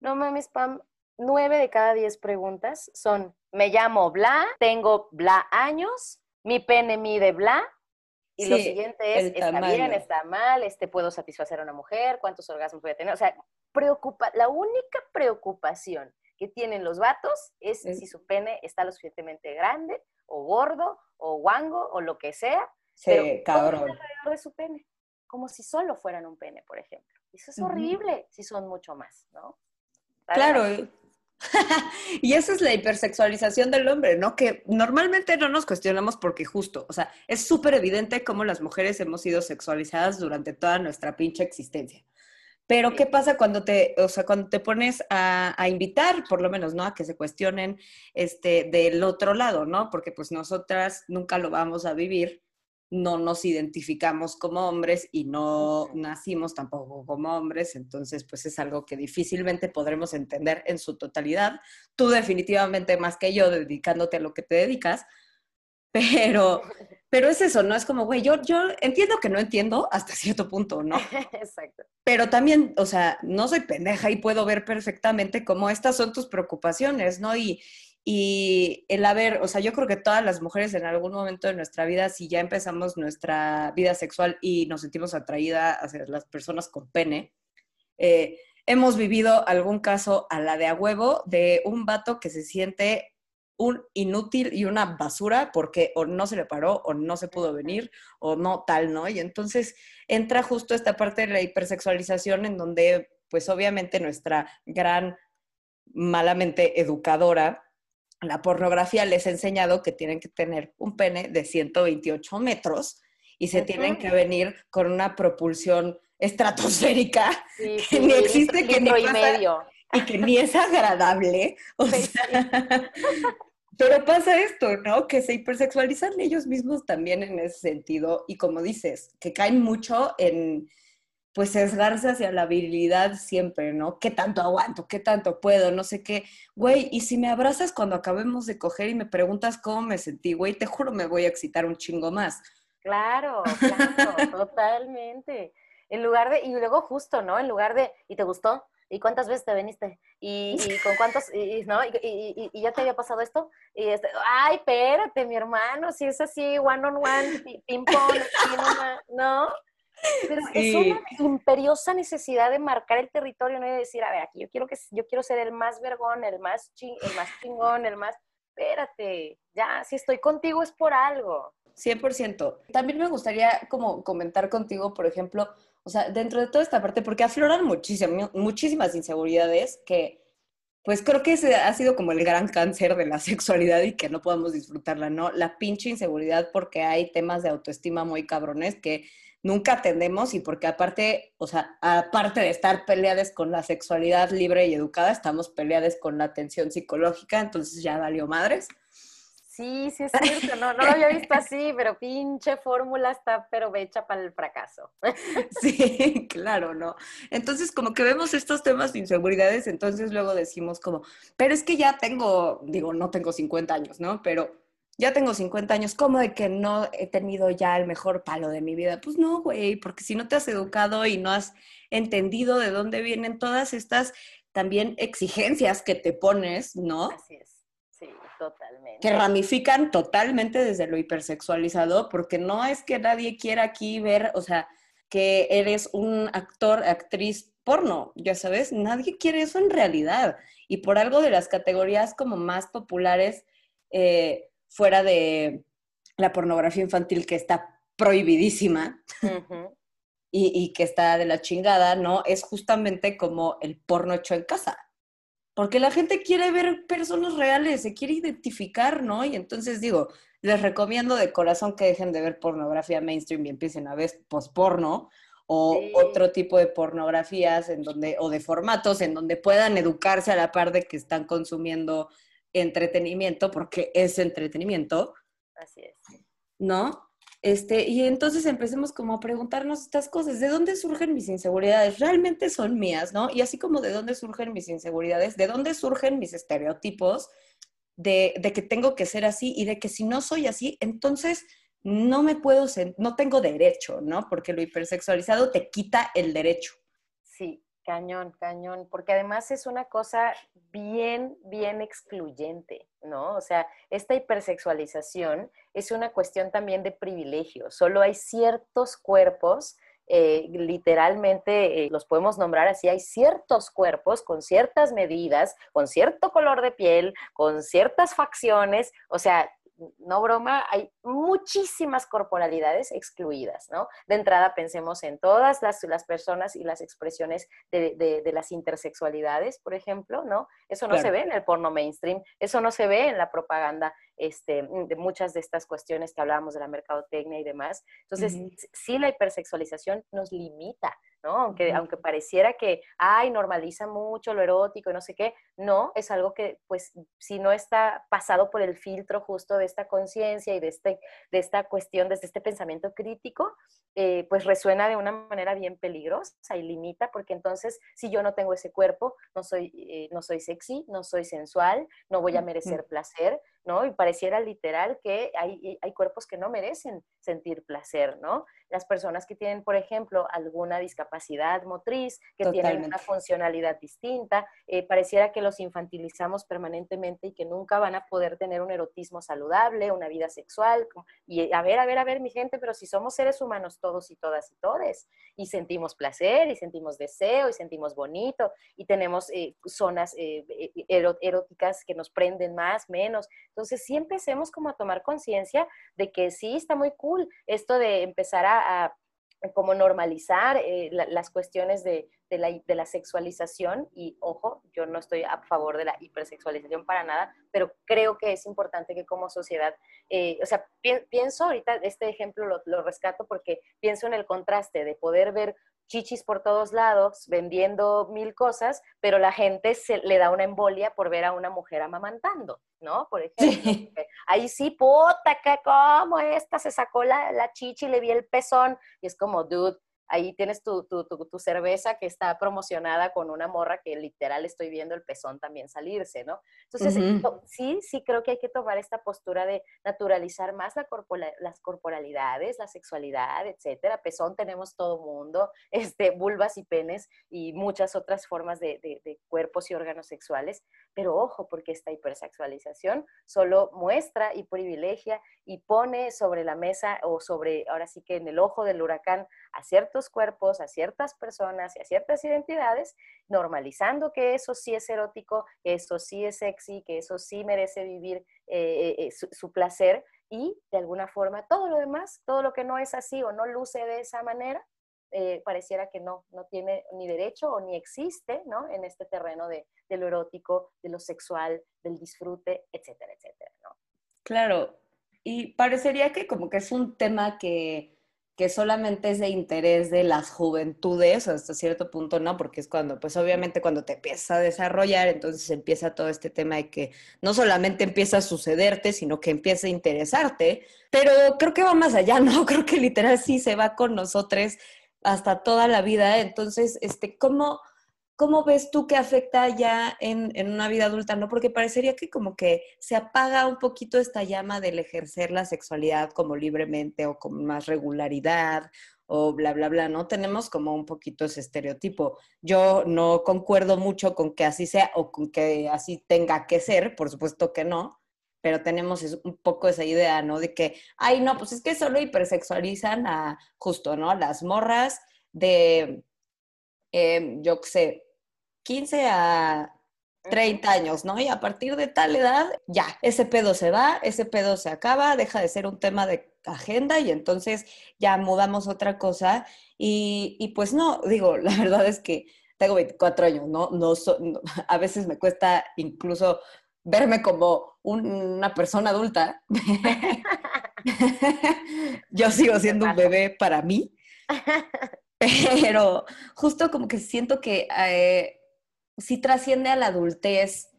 No mames, Pam, nueve de cada diez preguntas son, me llamo bla, tengo bla años, mi pene mide bla, y lo siguiente es, está bien, está mal, este, puedo satisfacer a una mujer, cuántos orgasmos voy a tener. O sea, preocupa, la única preocupación que tienen los vatos es si su pene está lo suficientemente grande o gordo o guango o lo que sea. Sí, cabrón. alrededor de su pene, como si solo fueran un pene, por ejemplo. Eso es horrible si son mucho más, ¿no? Claro. y esa es la hipersexualización del hombre, ¿no? Que normalmente no nos cuestionamos porque justo, o sea, es súper evidente cómo las mujeres hemos sido sexualizadas durante toda nuestra pinche existencia. Pero ¿qué pasa cuando te, o sea, cuando te pones a, invitar, por lo menos, ¿no? A que se cuestionen este, del otro lado, ¿no? Porque pues nosotras nunca lo vamos a vivir, no nos identificamos como hombres y no nacimos tampoco como hombres, entonces pues es algo que difícilmente podremos entender en su totalidad. Tú definitivamente más que yo dedicándote a lo que te dedicas, pero pero es eso, ¿no? Es como, güey, yo, yo entiendo que no entiendo hasta cierto punto, ¿no? Exacto. Pero también, o sea, no soy pendeja y puedo ver perfectamente cómo estas son tus preocupaciones, ¿no? Y, y el haber, o sea, yo creo que todas las mujeres en algún momento de nuestra vida, si ya empezamos nuestra vida sexual y nos sentimos atraídas hacia las personas con pene, eh, hemos vivido algún caso a la de a huevo de un vato que se siente un inútil y una basura porque o no se le paró o no se pudo venir o no tal, ¿no? Y entonces entra justo esta parte de la hipersexualización en donde pues obviamente nuestra gran malamente educadora, la pornografía les ha enseñado que tienen que tener un pene de 128 metros y se tienen que venir con una propulsión estratosférica que ni existe, que ni pasa, y que ni es agradable. O sea, pero pasa esto, ¿no? Que se hipersexualizan ellos mismos también en ese sentido y como dices, que caen mucho en pues sesgarse hacia la virilidad siempre, ¿no? ¿Qué tanto aguanto? ¿Qué tanto puedo? No sé qué. Güey, y si me abrazas cuando acabemos de coger y me preguntas cómo me sentí, güey, te juro me voy a excitar un chingo más. Claro, claro, totalmente. En lugar de, y luego justo, ¿no? En lugar de, ¿y te gustó? ¿Y cuántas veces te veniste? ¿Y, con cuántos? Y, ¿no? Y, ya te había pasado esto? Y este, ay, espérate, mi hermano, si es así, one on one, ping pong, ¿no? es una imperiosa necesidad de marcar el territorio, ¿no? Y decir, a ver, aquí yo quiero, que, yo quiero ser el más vergón, el más, el más chingón, el más... Espérate, ya, si estoy contigo es por algo. 100%. También me gustaría como comentar contigo, por ejemplo, o sea, dentro de toda esta parte, porque afloran muchísimas, muchísimas inseguridades que, pues creo que ese ha sido como el gran cáncer de la sexualidad y que no podemos disfrutarla, ¿no? La pinche inseguridad porque hay temas de autoestima muy cabrones que nunca atendemos y porque aparte, o sea, aparte de estar peleadas con la sexualidad libre y educada, estamos peleadas con la atención psicológica, entonces ya valió madres. Sí, sí es cierto, no, no lo había visto así, pero pinche fórmula está pero hecha para el fracaso. Sí, claro, ¿no? Entonces como que vemos estos temas de inseguridades, entonces luego decimos como, pero es que ya tengo, digo, no tengo 50 años, ¿no? Pero ya tengo 50 años, ¿cómo de que no he tenido ya el mejor palo de mi vida? Pues no, güey, porque si no te has educado y no has entendido de dónde vienen todas estas también exigencias que te pones, ¿no? Así es, sí, totalmente. Que ramifican totalmente desde lo hipersexualizado, porque no es que nadie quiera aquí ver, o sea, que eres un actor, actriz porno, ya sabes, nadie quiere eso en realidad. Y por algo de las categorías como más populares, eh, fuera de la pornografía infantil que está prohibidísima y, que está de la chingada, ¿no? Es justamente como el porno hecho en casa. Porque la gente quiere ver personas reales, se quiere identificar, ¿no? Y entonces digo, les recomiendo de corazón que dejen de ver pornografía mainstream y empiecen a ver posporno o otro tipo de pornografías en donde, o de formatos en donde puedan educarse a la par de que están consumiendo entretenimiento, porque es entretenimiento. Así es. ¿No? Este, y entonces empecemos como a preguntarnos estas cosas, ¿de dónde surgen mis inseguridades? ¿Realmente son mías, no? Y así como de dónde surgen mis inseguridades, ¿de dónde surgen mis estereotipos de, de que tengo que ser así y de que si no soy así, entonces no me puedo, no tengo derecho, ¿no? Porque lo hipersexualizado te quita el derecho. Sí, Cañón, cañón, porque además es una cosa bien, bien excluyente, ¿no? O sea, esta hipersexualización es una cuestión también de privilegio. Solo hay ciertos cuerpos, eh, literalmente eh, los podemos nombrar así, hay ciertos cuerpos con ciertas medidas, con cierto color de piel, con ciertas facciones, o sea, no broma, hay muchísimas corporalidades excluidas, ¿no? De entrada pensemos en todas las, las personas y las expresiones de, las intersexualidades, por ejemplo, ¿no? Eso no se ve en el porno mainstream, eso no se ve en la propaganda este, de muchas de estas cuestiones que hablábamos de la mercadotecnia y demás. Entonces, sí la hipersexualización nos limita, ¿no? Aunque, aunque pareciera que, ay, normaliza mucho lo erótico y no sé qué, no, es algo que, pues, si no está pasado por el filtro justo de esta conciencia y de, este, de esta cuestión, desde este pensamiento crítico, eh, pues resuena de una manera bien peligrosa y limita, porque entonces, si yo no tengo ese cuerpo, no soy, eh, no soy sexy, no soy sensual, no voy a merecer placer, ¿no? Y pareciera literal que hay, hay cuerpos que no merecen sentir placer, ¿no? Las personas que tienen, por ejemplo, alguna discapacidad motriz, que tienen una funcionalidad distinta, eh, pareciera que los infantilizamos permanentemente y que nunca van a poder tener un erotismo saludable, una vida sexual. Y a ver, a ver, a ver, mi gente, pero si somos seres humanos todos y todas y todes, y sentimos placer, y sentimos deseo, y sentimos bonito, y tenemos eh, zonas eh, eróticas que nos prenden más, menos. Entonces, sí empecemos como a tomar conciencia de que sí está muy cool esto de empezar a, como normalizar eh, las cuestiones de, la, sexualización. Y ojo, yo no estoy a favor de la hipersexualización para nada, pero creo que es importante que como sociedad, eh, o sea, pienso ahorita, este ejemplo lo, lo, rescato porque pienso en el contraste de poder ver chichis por todos lados, vendiendo mil cosas, pero la gente se le da una embolia por ver a una mujer amamantando, ¿no? Por ejemplo. Ahí sí, puta, que como esta se sacó la, la chichi, le vi el pezón, y es como, dude, ahí tienes tu, tu, tu, cerveza que está promocionada con una morra que literal estoy viendo el pezón también salirse, ¿no? Entonces, sí, sí creo que hay que tomar esta postura de naturalizar más la las corporalidades, la sexualidad, etcétera. Pezón tenemos todo mundo, este, vulvas y penes y muchas otras formas de, de, de cuerpos y órganos sexuales, pero ojo, porque esta hipersexualización solo muestra y privilegia y pone sobre la mesa o sobre, ahora sí que en el ojo del huracán, a ciertos cuerpos, a ciertas personas y a ciertas identidades, normalizando que eso sí es erótico, que eso sí es sexy, que eso sí merece vivir eh, eh, su, placer y de alguna forma todo lo demás, todo lo que no es así o no luce de esa manera, eh, pareciera que no, no tiene ni derecho o ni existe ¿no? en este terreno de, de lo erótico, de lo sexual, del disfrute, etcétera, etcétera. Claro, y parecería que como que es un tema que, que solamente es de interés de las juventudes, hasta cierto punto no, porque es cuando, pues obviamente cuando te empiezas a desarrollar, entonces empieza todo este tema de que no solamente empieza a sucederte, sino que empieza a interesarte, pero creo que va más allá, ¿no? Creo que literal sí se va con nosotros hasta toda la vida, entonces, este, ¿cómo ¿Cómo ves tú que afecta ya en, una vida adulta? ¿no? Porque parecería que como que se apaga un poquito esta llama del ejercer la sexualidad como libremente o con más regularidad o bla, bla, bla, ¿no? Tenemos como un poquito ese estereotipo. Yo no concuerdo mucho con que así sea o con que así tenga que ser, por supuesto que no, pero tenemos un poco esa idea, ¿no? De que, ay, no, pues es que solo hipersexualizan a justo, ¿no? Las morras de, eh, yo qué sé, 15 a 30 años, ¿no? Y a partir de tal edad, ya, ese pedo se va, ese pedo se acaba, deja de ser un tema de agenda y entonces ya mudamos otra cosa. Y, pues no, digo, la verdad es que tengo 24 años, ¿no? no, a veces me cuesta incluso verme como una persona adulta. Yo sigo siendo un bebé para mí. Pero justo como que siento que eh, sí trasciende a la adultez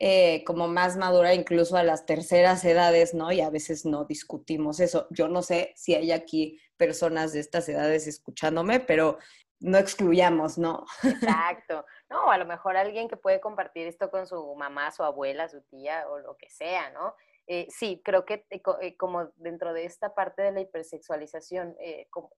eh, como más madura, incluso a las terceras edades, ¿no? Y a veces no discutimos eso. Yo no sé si hay aquí personas de estas edades escuchándome, pero no excluyamos, ¿no? Exacto. No, a lo mejor alguien que puede compartir esto con su mamá, su abuela, su tía o lo que sea, ¿no? Eh, sí, creo que eh, eh, como dentro de esta parte de la hipersexualización,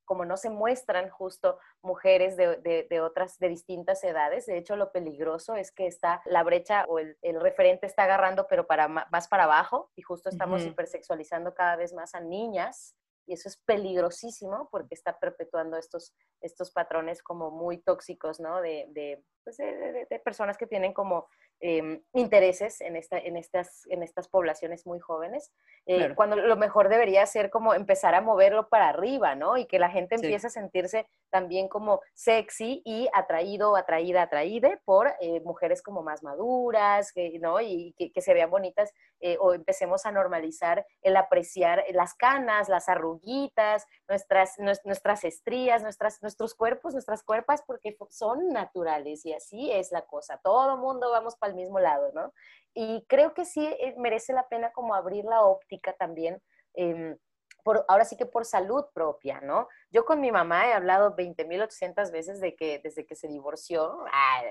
como, no se muestran justo mujeres de, otras, de distintas edades, de hecho lo peligroso es que está la brecha o el, referente está agarrando pero para, más para abajo y justo estamos hipersexualizando cada vez más a niñas y eso es peligrosísimo porque está perpetuando estos, estos patrones como muy tóxicos, ¿no? De, de, pues de personas que tienen como Em, intereses en, esta, en, estas, en estas poblaciones muy jóvenes, eh, cuando lo mejor debería ser como empezar a moverlo para arriba, ¿no? Y que la gente empiece a sentirse también como sexy y atraído, atraída, atraída por eh, mujeres como más maduras, ¿no? Y que, se vean bonitas, eh, o empecemos a normalizar el apreciar las canas, las arruguitas, nuestras, nuestras estrías, nuestras, nuestros cuerpos, nuestras cuerpas, porque son naturales y así es la cosa. Todo mundo vamos para mismo lado, ¿no? Y creo que sí eh, merece la pena como abrir la óptica también. Em, por, ahora sí que por salud propia, ¿no? Yo con mi mamá he hablado 20.800 veces de que desde que se divorció,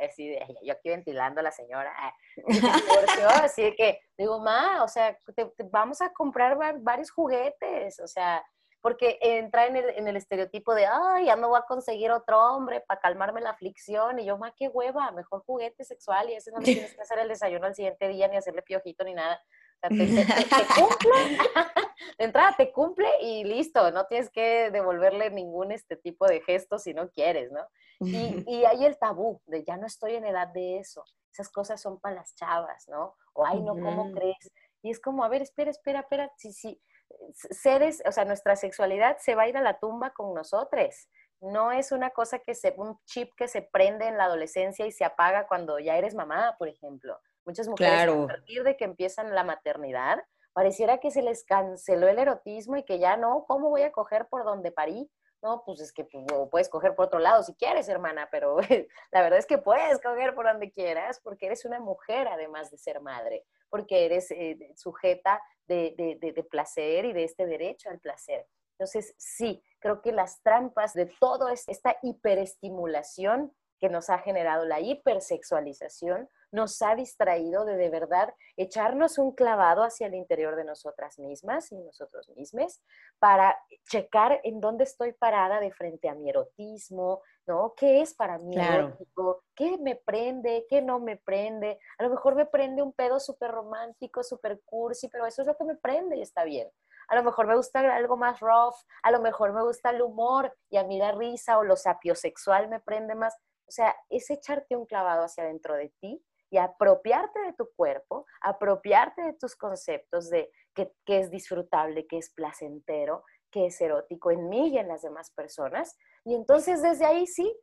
así yo aquí ventilando a la señora, se divorció, así de que digo, ma, o sea, vamos a comprar varios juguetes, o sea, porque entra en el, en el estereotipo de, ay, ya no voy a conseguir otro hombre para calmarme la aflicción, y yo, ma, qué hueva, mejor juguete sexual, y ese no le tienes que hacer el desayuno al siguiente día, ni hacerle piojito, ni nada. O sea, te, cumple, de entrada te cumple y listo, no tienes que devolverle ningún este tipo de gesto si no quieres, ¿no? Y, y hay el tabú de ya no estoy en edad de eso, esas cosas son para las chavas, ¿no? O ay, no, ¿cómo crees? Y es como, a ver, espera, espera, espera, sí, sí, seres, o sea, nuestra sexualidad se va a ir a la tumba con nosotros. No es una cosa que se, un chip que se prende en la adolescencia y se apaga cuando ya eres mamá, por ejemplo. Muchas mujeres a partir de que empiezan la maternidad, pareciera que se les canceló el erotismo y que ya no, ¿cómo voy a coger por donde parí? No, pues es que pues, puedes coger por otro lado si quieres, hermana, pero la verdad es que puedes coger por donde quieras porque eres una mujer además de ser madre, porque eres eh, sujeta de, de, de, placer y de este derecho al placer. Entonces, sí, creo que las trampas de toda esta hiperestimulación que nos ha generado la hipersexualización, nos ha distraído de de verdad echarnos un clavado hacia el interior de nosotras mismas y nosotros mismos para checar en dónde estoy parada de frente a mi erotismo, ¿no? ¿Qué es para mí erótico? ¿Qué me prende? ¿Qué no me prende? A lo mejor me prende un pedo súper romántico, súper cursi, pero eso es lo que me prende y está bien. A lo mejor me gusta algo más rough, a lo mejor me gusta el humor y a mí la risa o lo sapiosexual me prende más. O sea, es echarte un clavado hacia adentro de ti y apropiarte de tu cuerpo, apropiarte de tus conceptos de qué, es disfrutable, qué es placentero, qué es erótico en mí y en las demás personas. Y entonces desde ahí sí,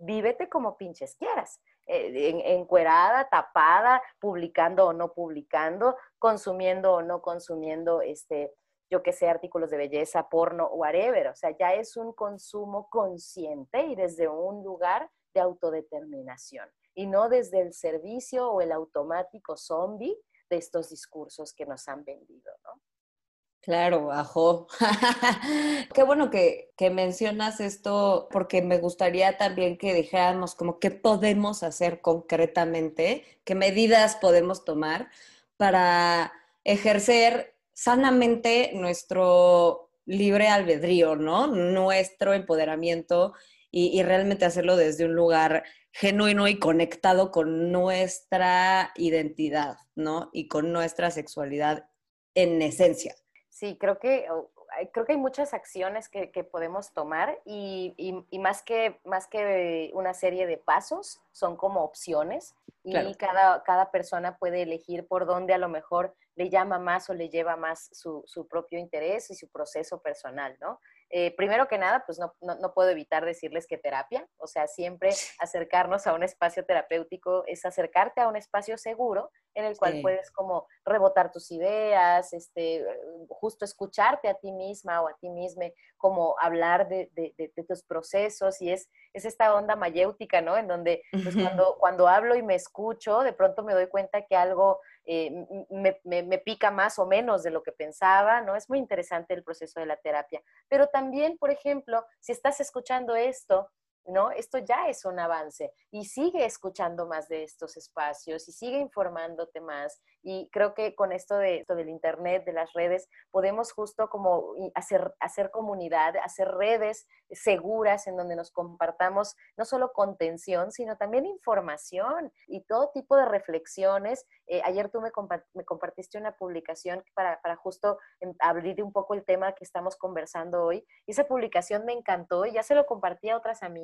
vívete como pinches quieras, eh, encuerada, tapada, publicando o no publicando, consumiendo o no consumiendo, este, yo que sé, artículos de belleza, porno, whatever. O sea, ya es un consumo consciente y desde un lugar de autodeterminación y no desde el servicio o el automático zombie de estos discursos que nos han vendido, ¿no? Claro, ajo. Qué bueno que, que, mencionas esto, porque me gustaría también que dijéramos como qué podemos hacer concretamente, qué medidas podemos tomar para ejercer sanamente nuestro libre albedrío, ¿no? Nuestro empoderamiento y, realmente hacerlo desde un lugar genuino y conectado con nuestra identidad, ¿no? Y con nuestra sexualidad en esencia. Sí, creo que, creo que hay muchas acciones que, podemos tomar y, más, que, más que una serie de pasos, son como opciones y cada, cada persona puede elegir por dónde a lo mejor le llama más o le lleva más su, su propio interés y su proceso personal, ¿no? Eh, primero que nada, pues no, no, puedo evitar decirles que terapia, o sea, siempre acercarnos a un espacio terapéutico es acercarte a un espacio seguro en el cual puedes como rebotar tus ideas, este, justo escucharte a ti misma o a ti misma, como hablar de, de, de, tus procesos y es, es esta onda mayéutica, ¿no? En donde pues, cuando, cuando hablo y me escucho, de pronto me doy cuenta que algo eh, me, me, pica más o menos de lo que pensaba, ¿no? Es muy interesante el proceso de la terapia. Pero también, por ejemplo, si estás escuchando esto ¿no? Esto ya es un avance y sigue escuchando más de estos espacios y sigue informándote más. Y creo que con esto, de, esto del Internet, de las redes, podemos justo como hacer, hacer comunidad, hacer redes seguras en donde nos compartamos no solo contención, sino también información y todo tipo de reflexiones. Eh, ayer tú me, compartiste una publicación para, para justo abrir un poco el tema que estamos conversando hoy. Y esa publicación me encantó y ya se lo compartí a otras amigas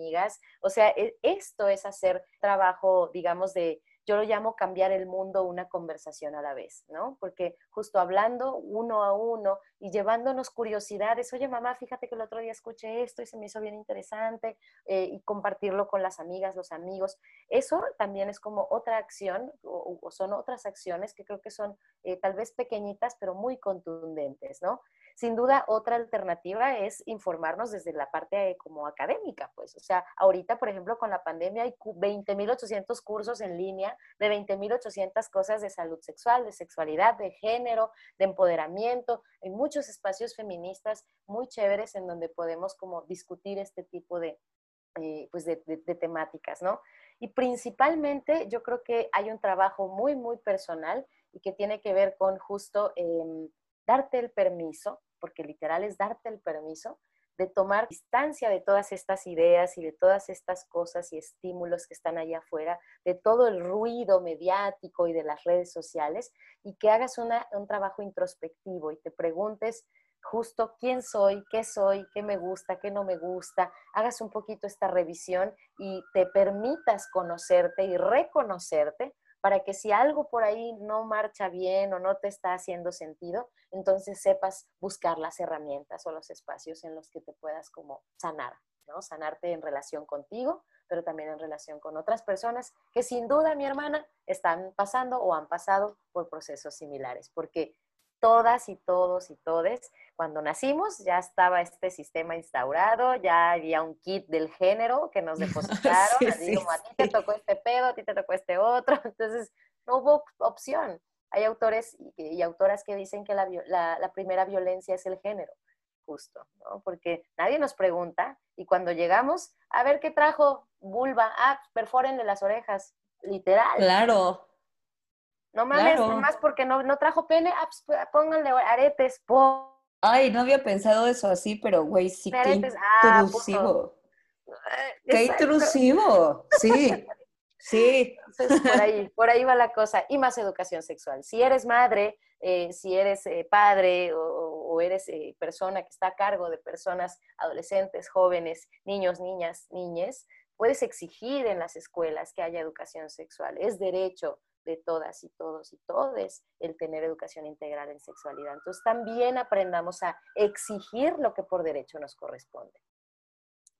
o sea, e, esto es hacer trabajo, digamos, de, yo lo llamo cambiar el mundo una conversación a la vez, ¿no? Porque justo hablando uno a uno y llevándonos curiosidades, oye mamá, fíjate que el otro día escuché esto y se me hizo bien interesante, eh, y compartirlo con las amigas, los amigos, eso también es como otra acción o, son otras acciones que creo que son eh, tal vez pequeñitas, pero muy contundentes, ¿no? Sin duda, otra alternativa es informarnos desde la parte como académica, pues, o sea, ahorita, por ejemplo, con la pandemia hay 20.800 cursos en línea de 20.800 cosas de salud sexual, de sexualidad, de género, de empoderamiento. Hay muchos espacios feministas muy chéveres en donde podemos como discutir este tipo de, eh, pues de, temáticas, ¿no? Y principalmente yo creo que hay un trabajo muy, muy personal y que tiene que ver con justo em, darte el permiso porque literal es darte el permiso de tomar distancia de todas estas ideas y de todas estas cosas y estímulos que están allá afuera, de todo el ruido mediático y de las redes sociales, y que hagas un trabajo introspectivo y te preguntes justo quién soy, qué soy, qué me gusta, qué no me gusta, hagas un poquito esta revisión y te permitas conocerte y reconocerte para que si algo por ahí no marcha bien o no te está haciendo sentido, entonces sepas buscar las herramientas o los espacios en los que te puedas como sanar, ¿no? Sanarte en relación contigo, pero también en relación con otras personas que sin duda, mi hermana, están pasando o han pasado por procesos similares, porque todas y todos y todes, cuando nacimos ya estaba este sistema instaurado, ya había un kit del género que nos depositaron, así como a ti te tocó este pedo, a ti te tocó este otro, entonces no hubo opción. Hay autores y, autoras que dicen que la, la, primera violencia es el género, justo, ¿no? Porque nadie nos pregunta y cuando llegamos, a ver qué trajo vulva, ah, perfórenle las orejas, literal. Claro. No mames, más porque no, no trajo pene, ah, pues, pónganle aretes, po. Ay, no había pensado eso así, pero güey, sí, qué ah, intrusivo. qué intrusivo, sí. Sí. por ahí, por ahí va la cosa. Y más educación sexual. Si eres madre, eh, si eres eh, padre o, eres eh, persona que está a cargo de personas adolescentes, jóvenes, niños, niñas, niñes, puedes exigir en las escuelas que haya educación sexual. Es derecho de todas y todos y todes el tener educación integral en sexualidad. Entonces también aprendamos a exigir lo que por derecho nos corresponde.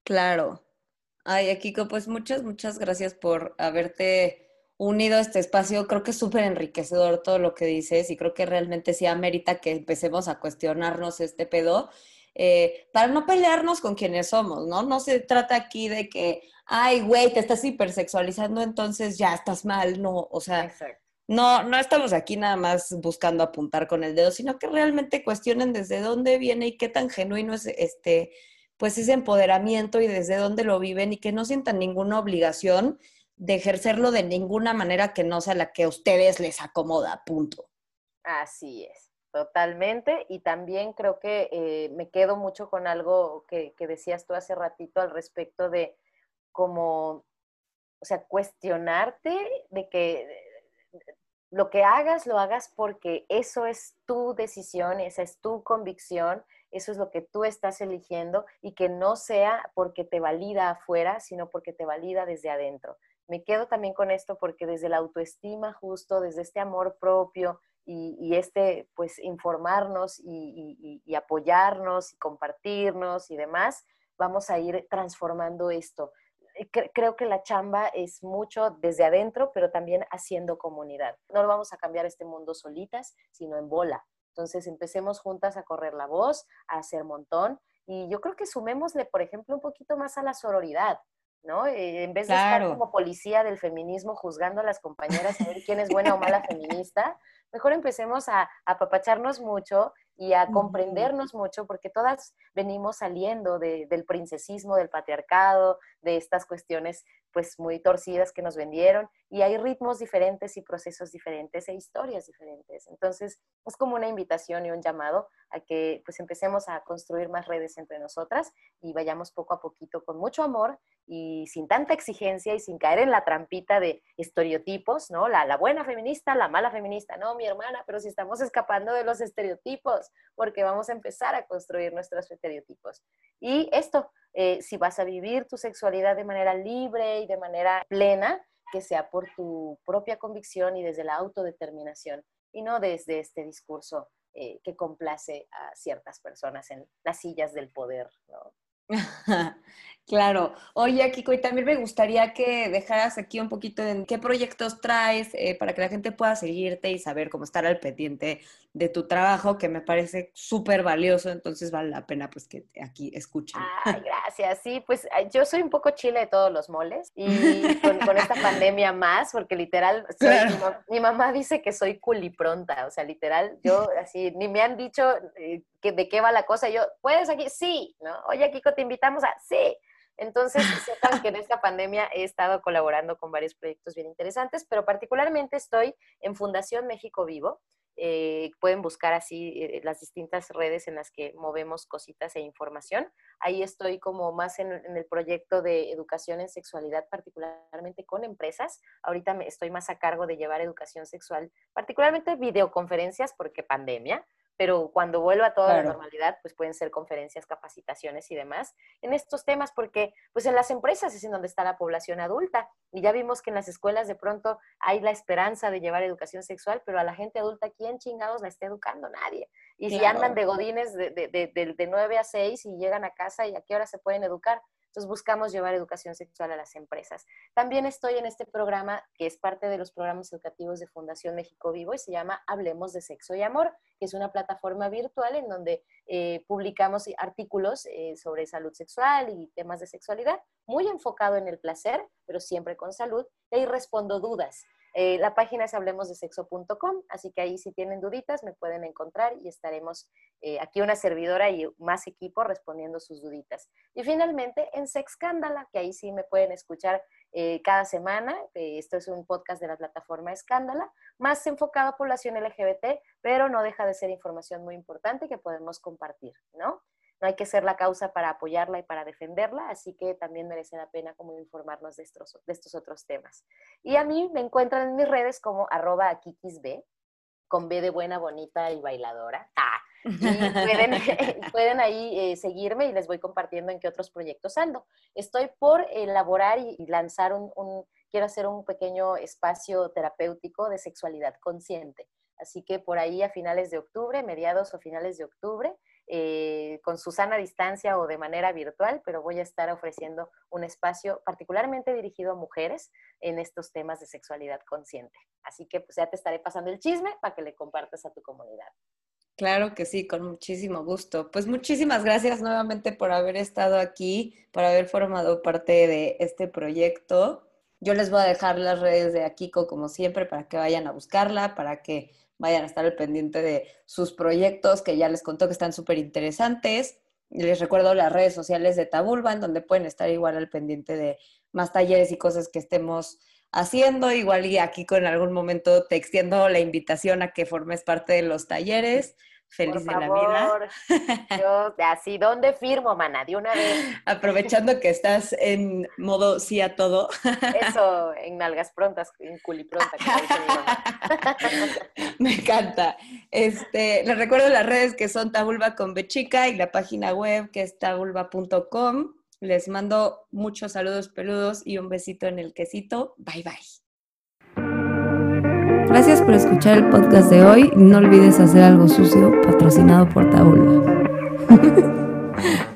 Claro, Ay, Akiko, pues muchas, muchas gracias por haberte unido a este espacio. Creo que es súper enriquecedor todo lo que dices y creo que realmente sí amerita que empecemos a cuestionarnos este pedo eh, para no pelearnos con quienes somos, ¿no? No se trata aquí de que, ay, güey, te estás hipersexualizando, entonces ya estás mal, no, o sea, no, no estamos aquí nada más buscando apuntar con el dedo, sino que realmente cuestionen desde dónde viene y qué tan genuino es este pues ese empoderamiento y desde dónde lo viven y que no sientan ninguna obligación de ejercerlo de ninguna manera que no sea la que a ustedes les acomoda, punto. Así es, totalmente. Y también creo que eh, me quedo mucho con algo que, decías tú hace ratito al respecto de como, o sea, cuestionarte de que lo que hagas, lo hagas porque eso es tu decisión, esa es tu convicción eso es lo que tú estás eligiendo y que no sea porque te valida afuera, sino porque te valida desde adentro. Me quedo también con esto porque desde la autoestima justo, desde este amor propio y, este, pues, informarnos y, apoyarnos y compartirnos y demás, vamos a ir transformando esto creo que la chamba es mucho desde adentro, pero también haciendo comunidad. No lo vamos a cambiar este mundo solitas, sino en bola. Entonces empecemos juntas a correr la voz, a hacer montón y yo creo que sumémosle, por ejemplo, un poquito más a la sororidad, ¿no? Eh, en vez de estar como policía del feminismo juzgando a las compañeras a ver quién es buena o mala feminista, mejor empecemos a apapacharnos mucho y a comprendernos mucho, porque todas venimos saliendo del princesismo, del patriarcado, de estas cuestiones pues muy torcidas que nos vendieron, y hay ritmos diferentes y procesos diferentes e historias diferentes. Entonces, es como una invitación y un llamado a que pues empecemos a construir más redes entre nosotras y vayamos poco a poquito con mucho amor y sin tanta exigencia y sin caer en la trampita de estereotipos, ¿no? La, la buena feminista, la mala feminista, no, mi hermana, pero si estamos escapando de los estereotipos, porque vamos a empezar a construir nuestros estereotipos. Y esto, eh, si vas a vivir tu sexualidad de manera libre y de manera plena, que sea por tu propia convicción y desde la autodeterminación y no desde este discurso eh, que complace a ciertas personas en las sillas del poder. ¿no? Claro. Oye, Kiko, y también me gustaría que dejaras aquí un poquito en qué proyectos traes eh, para que la gente pueda seguirte y saber cómo estar al pendiente de tu trabajo, que me parece súper valioso, entonces vale la pena pues que aquí escuchen. Ay, gracias. Sí, pues yo soy un poco chile de todos los moles y con, esta pandemia más, porque literal, mi, mamá dice que soy culipronta, o sea, literal, yo así, ni me han dicho eh, que, de qué va la cosa, yo, ¿puedes aquí? Sí, ¿no? Oye, Kiko, te invitamos a, sí. Entonces, sepan que en esta pandemia he estado colaborando con varios proyectos bien interesantes, pero particularmente estoy en Fundación México Vivo. Eh, pueden buscar así eh, las distintas redes en las que movemos cositas e información. Ahí estoy como más en, en, el proyecto de educación en sexualidad, particularmente con empresas. Ahorita estoy más a cargo de llevar educación sexual, particularmente videoconferencias, porque pandemia, pero cuando vuelva a toda la normalidad, pues pueden ser conferencias, capacitaciones y demás en estos temas, porque pues en las empresas es en donde está la población adulta y ya vimos que en las escuelas de pronto hay la esperanza de llevar educación sexual, pero a la gente adulta, ¿quién chingados la está educando? Nadie. Y si andan de godines de, de, de, de 9 a 6 y llegan a casa y a qué hora se pueden educar. Entonces buscamos llevar educación sexual a las empresas. También estoy en este programa que es parte de los programas educativos de Fundación México Vivo y se llama Hablemos de Sexo y Amor, que es una plataforma virtual en donde eh, publicamos artículos eh, sobre salud sexual y temas de sexualidad, muy enfocado en el placer, pero siempre con salud, y ahí respondo dudas. Eh, la página es hablemosdesexo.com, así que ahí si tienen duditas me pueden encontrar y estaremos aquí una servidora y más equipo respondiendo sus duditas. Y finalmente en Sexcándala, que ahí sí me pueden escuchar cada semana. esto es un podcast de la plataforma Escándala, más enfocado a población LGBT, pero no deja de ser información muy importante que podemos compartir, ¿no? No hay que ser la causa para apoyarla y para defenderla, así que también merece la pena como informarnos de estos, de estos otros temas. Y a mí me encuentran en mis redes como arroba kikisb, con B de buena, bonita y bailadora. Ah, y pueden, pueden ahí eh, seguirme y les voy compartiendo en qué otros proyectos ando. Estoy por elaborar y, lanzar un, un, quiero hacer un pequeño espacio terapéutico de sexualidad consciente. Así que por ahí a finales de octubre, mediados o finales de octubre, eh, con su sana distancia o de manera virtual, pero voy a estar ofreciendo un espacio particularmente dirigido a mujeres en estos temas de sexualidad consciente. Así que pues ya te estaré pasando el chisme para que le compartas a tu comunidad. Claro que sí, con muchísimo gusto. Pues muchísimas gracias nuevamente por haber estado aquí, por haber formado parte de este proyecto. Yo les voy a dejar las redes de Akiko como siempre para que vayan a buscarla, para que vayan a estar al pendiente de sus proyectos que ya les contó que están súper interesantes. Les recuerdo las redes sociales de Tabulba, en donde pueden estar igual al pendiente de más talleres y cosas que estemos haciendo. Igual y aquí con algún momento te extiendo la invitación a que formes parte de los talleres feliz de la vida. Yo, así, ¿dónde firmo, mana? De una vez. Aprovechando que estás en modo sí a todo. Eso, en nalgas prontas, en culipronta. Me encanta. Este, les recuerdo las redes que son Tabulba con Bechica y la página web que es tabulba.com. Les mando muchos saludos peludos y un besito en el quesito. Bye bye. Gracias por escuchar el podcast de hoy. No olvides hacer algo sucio patrocinado por Tabula.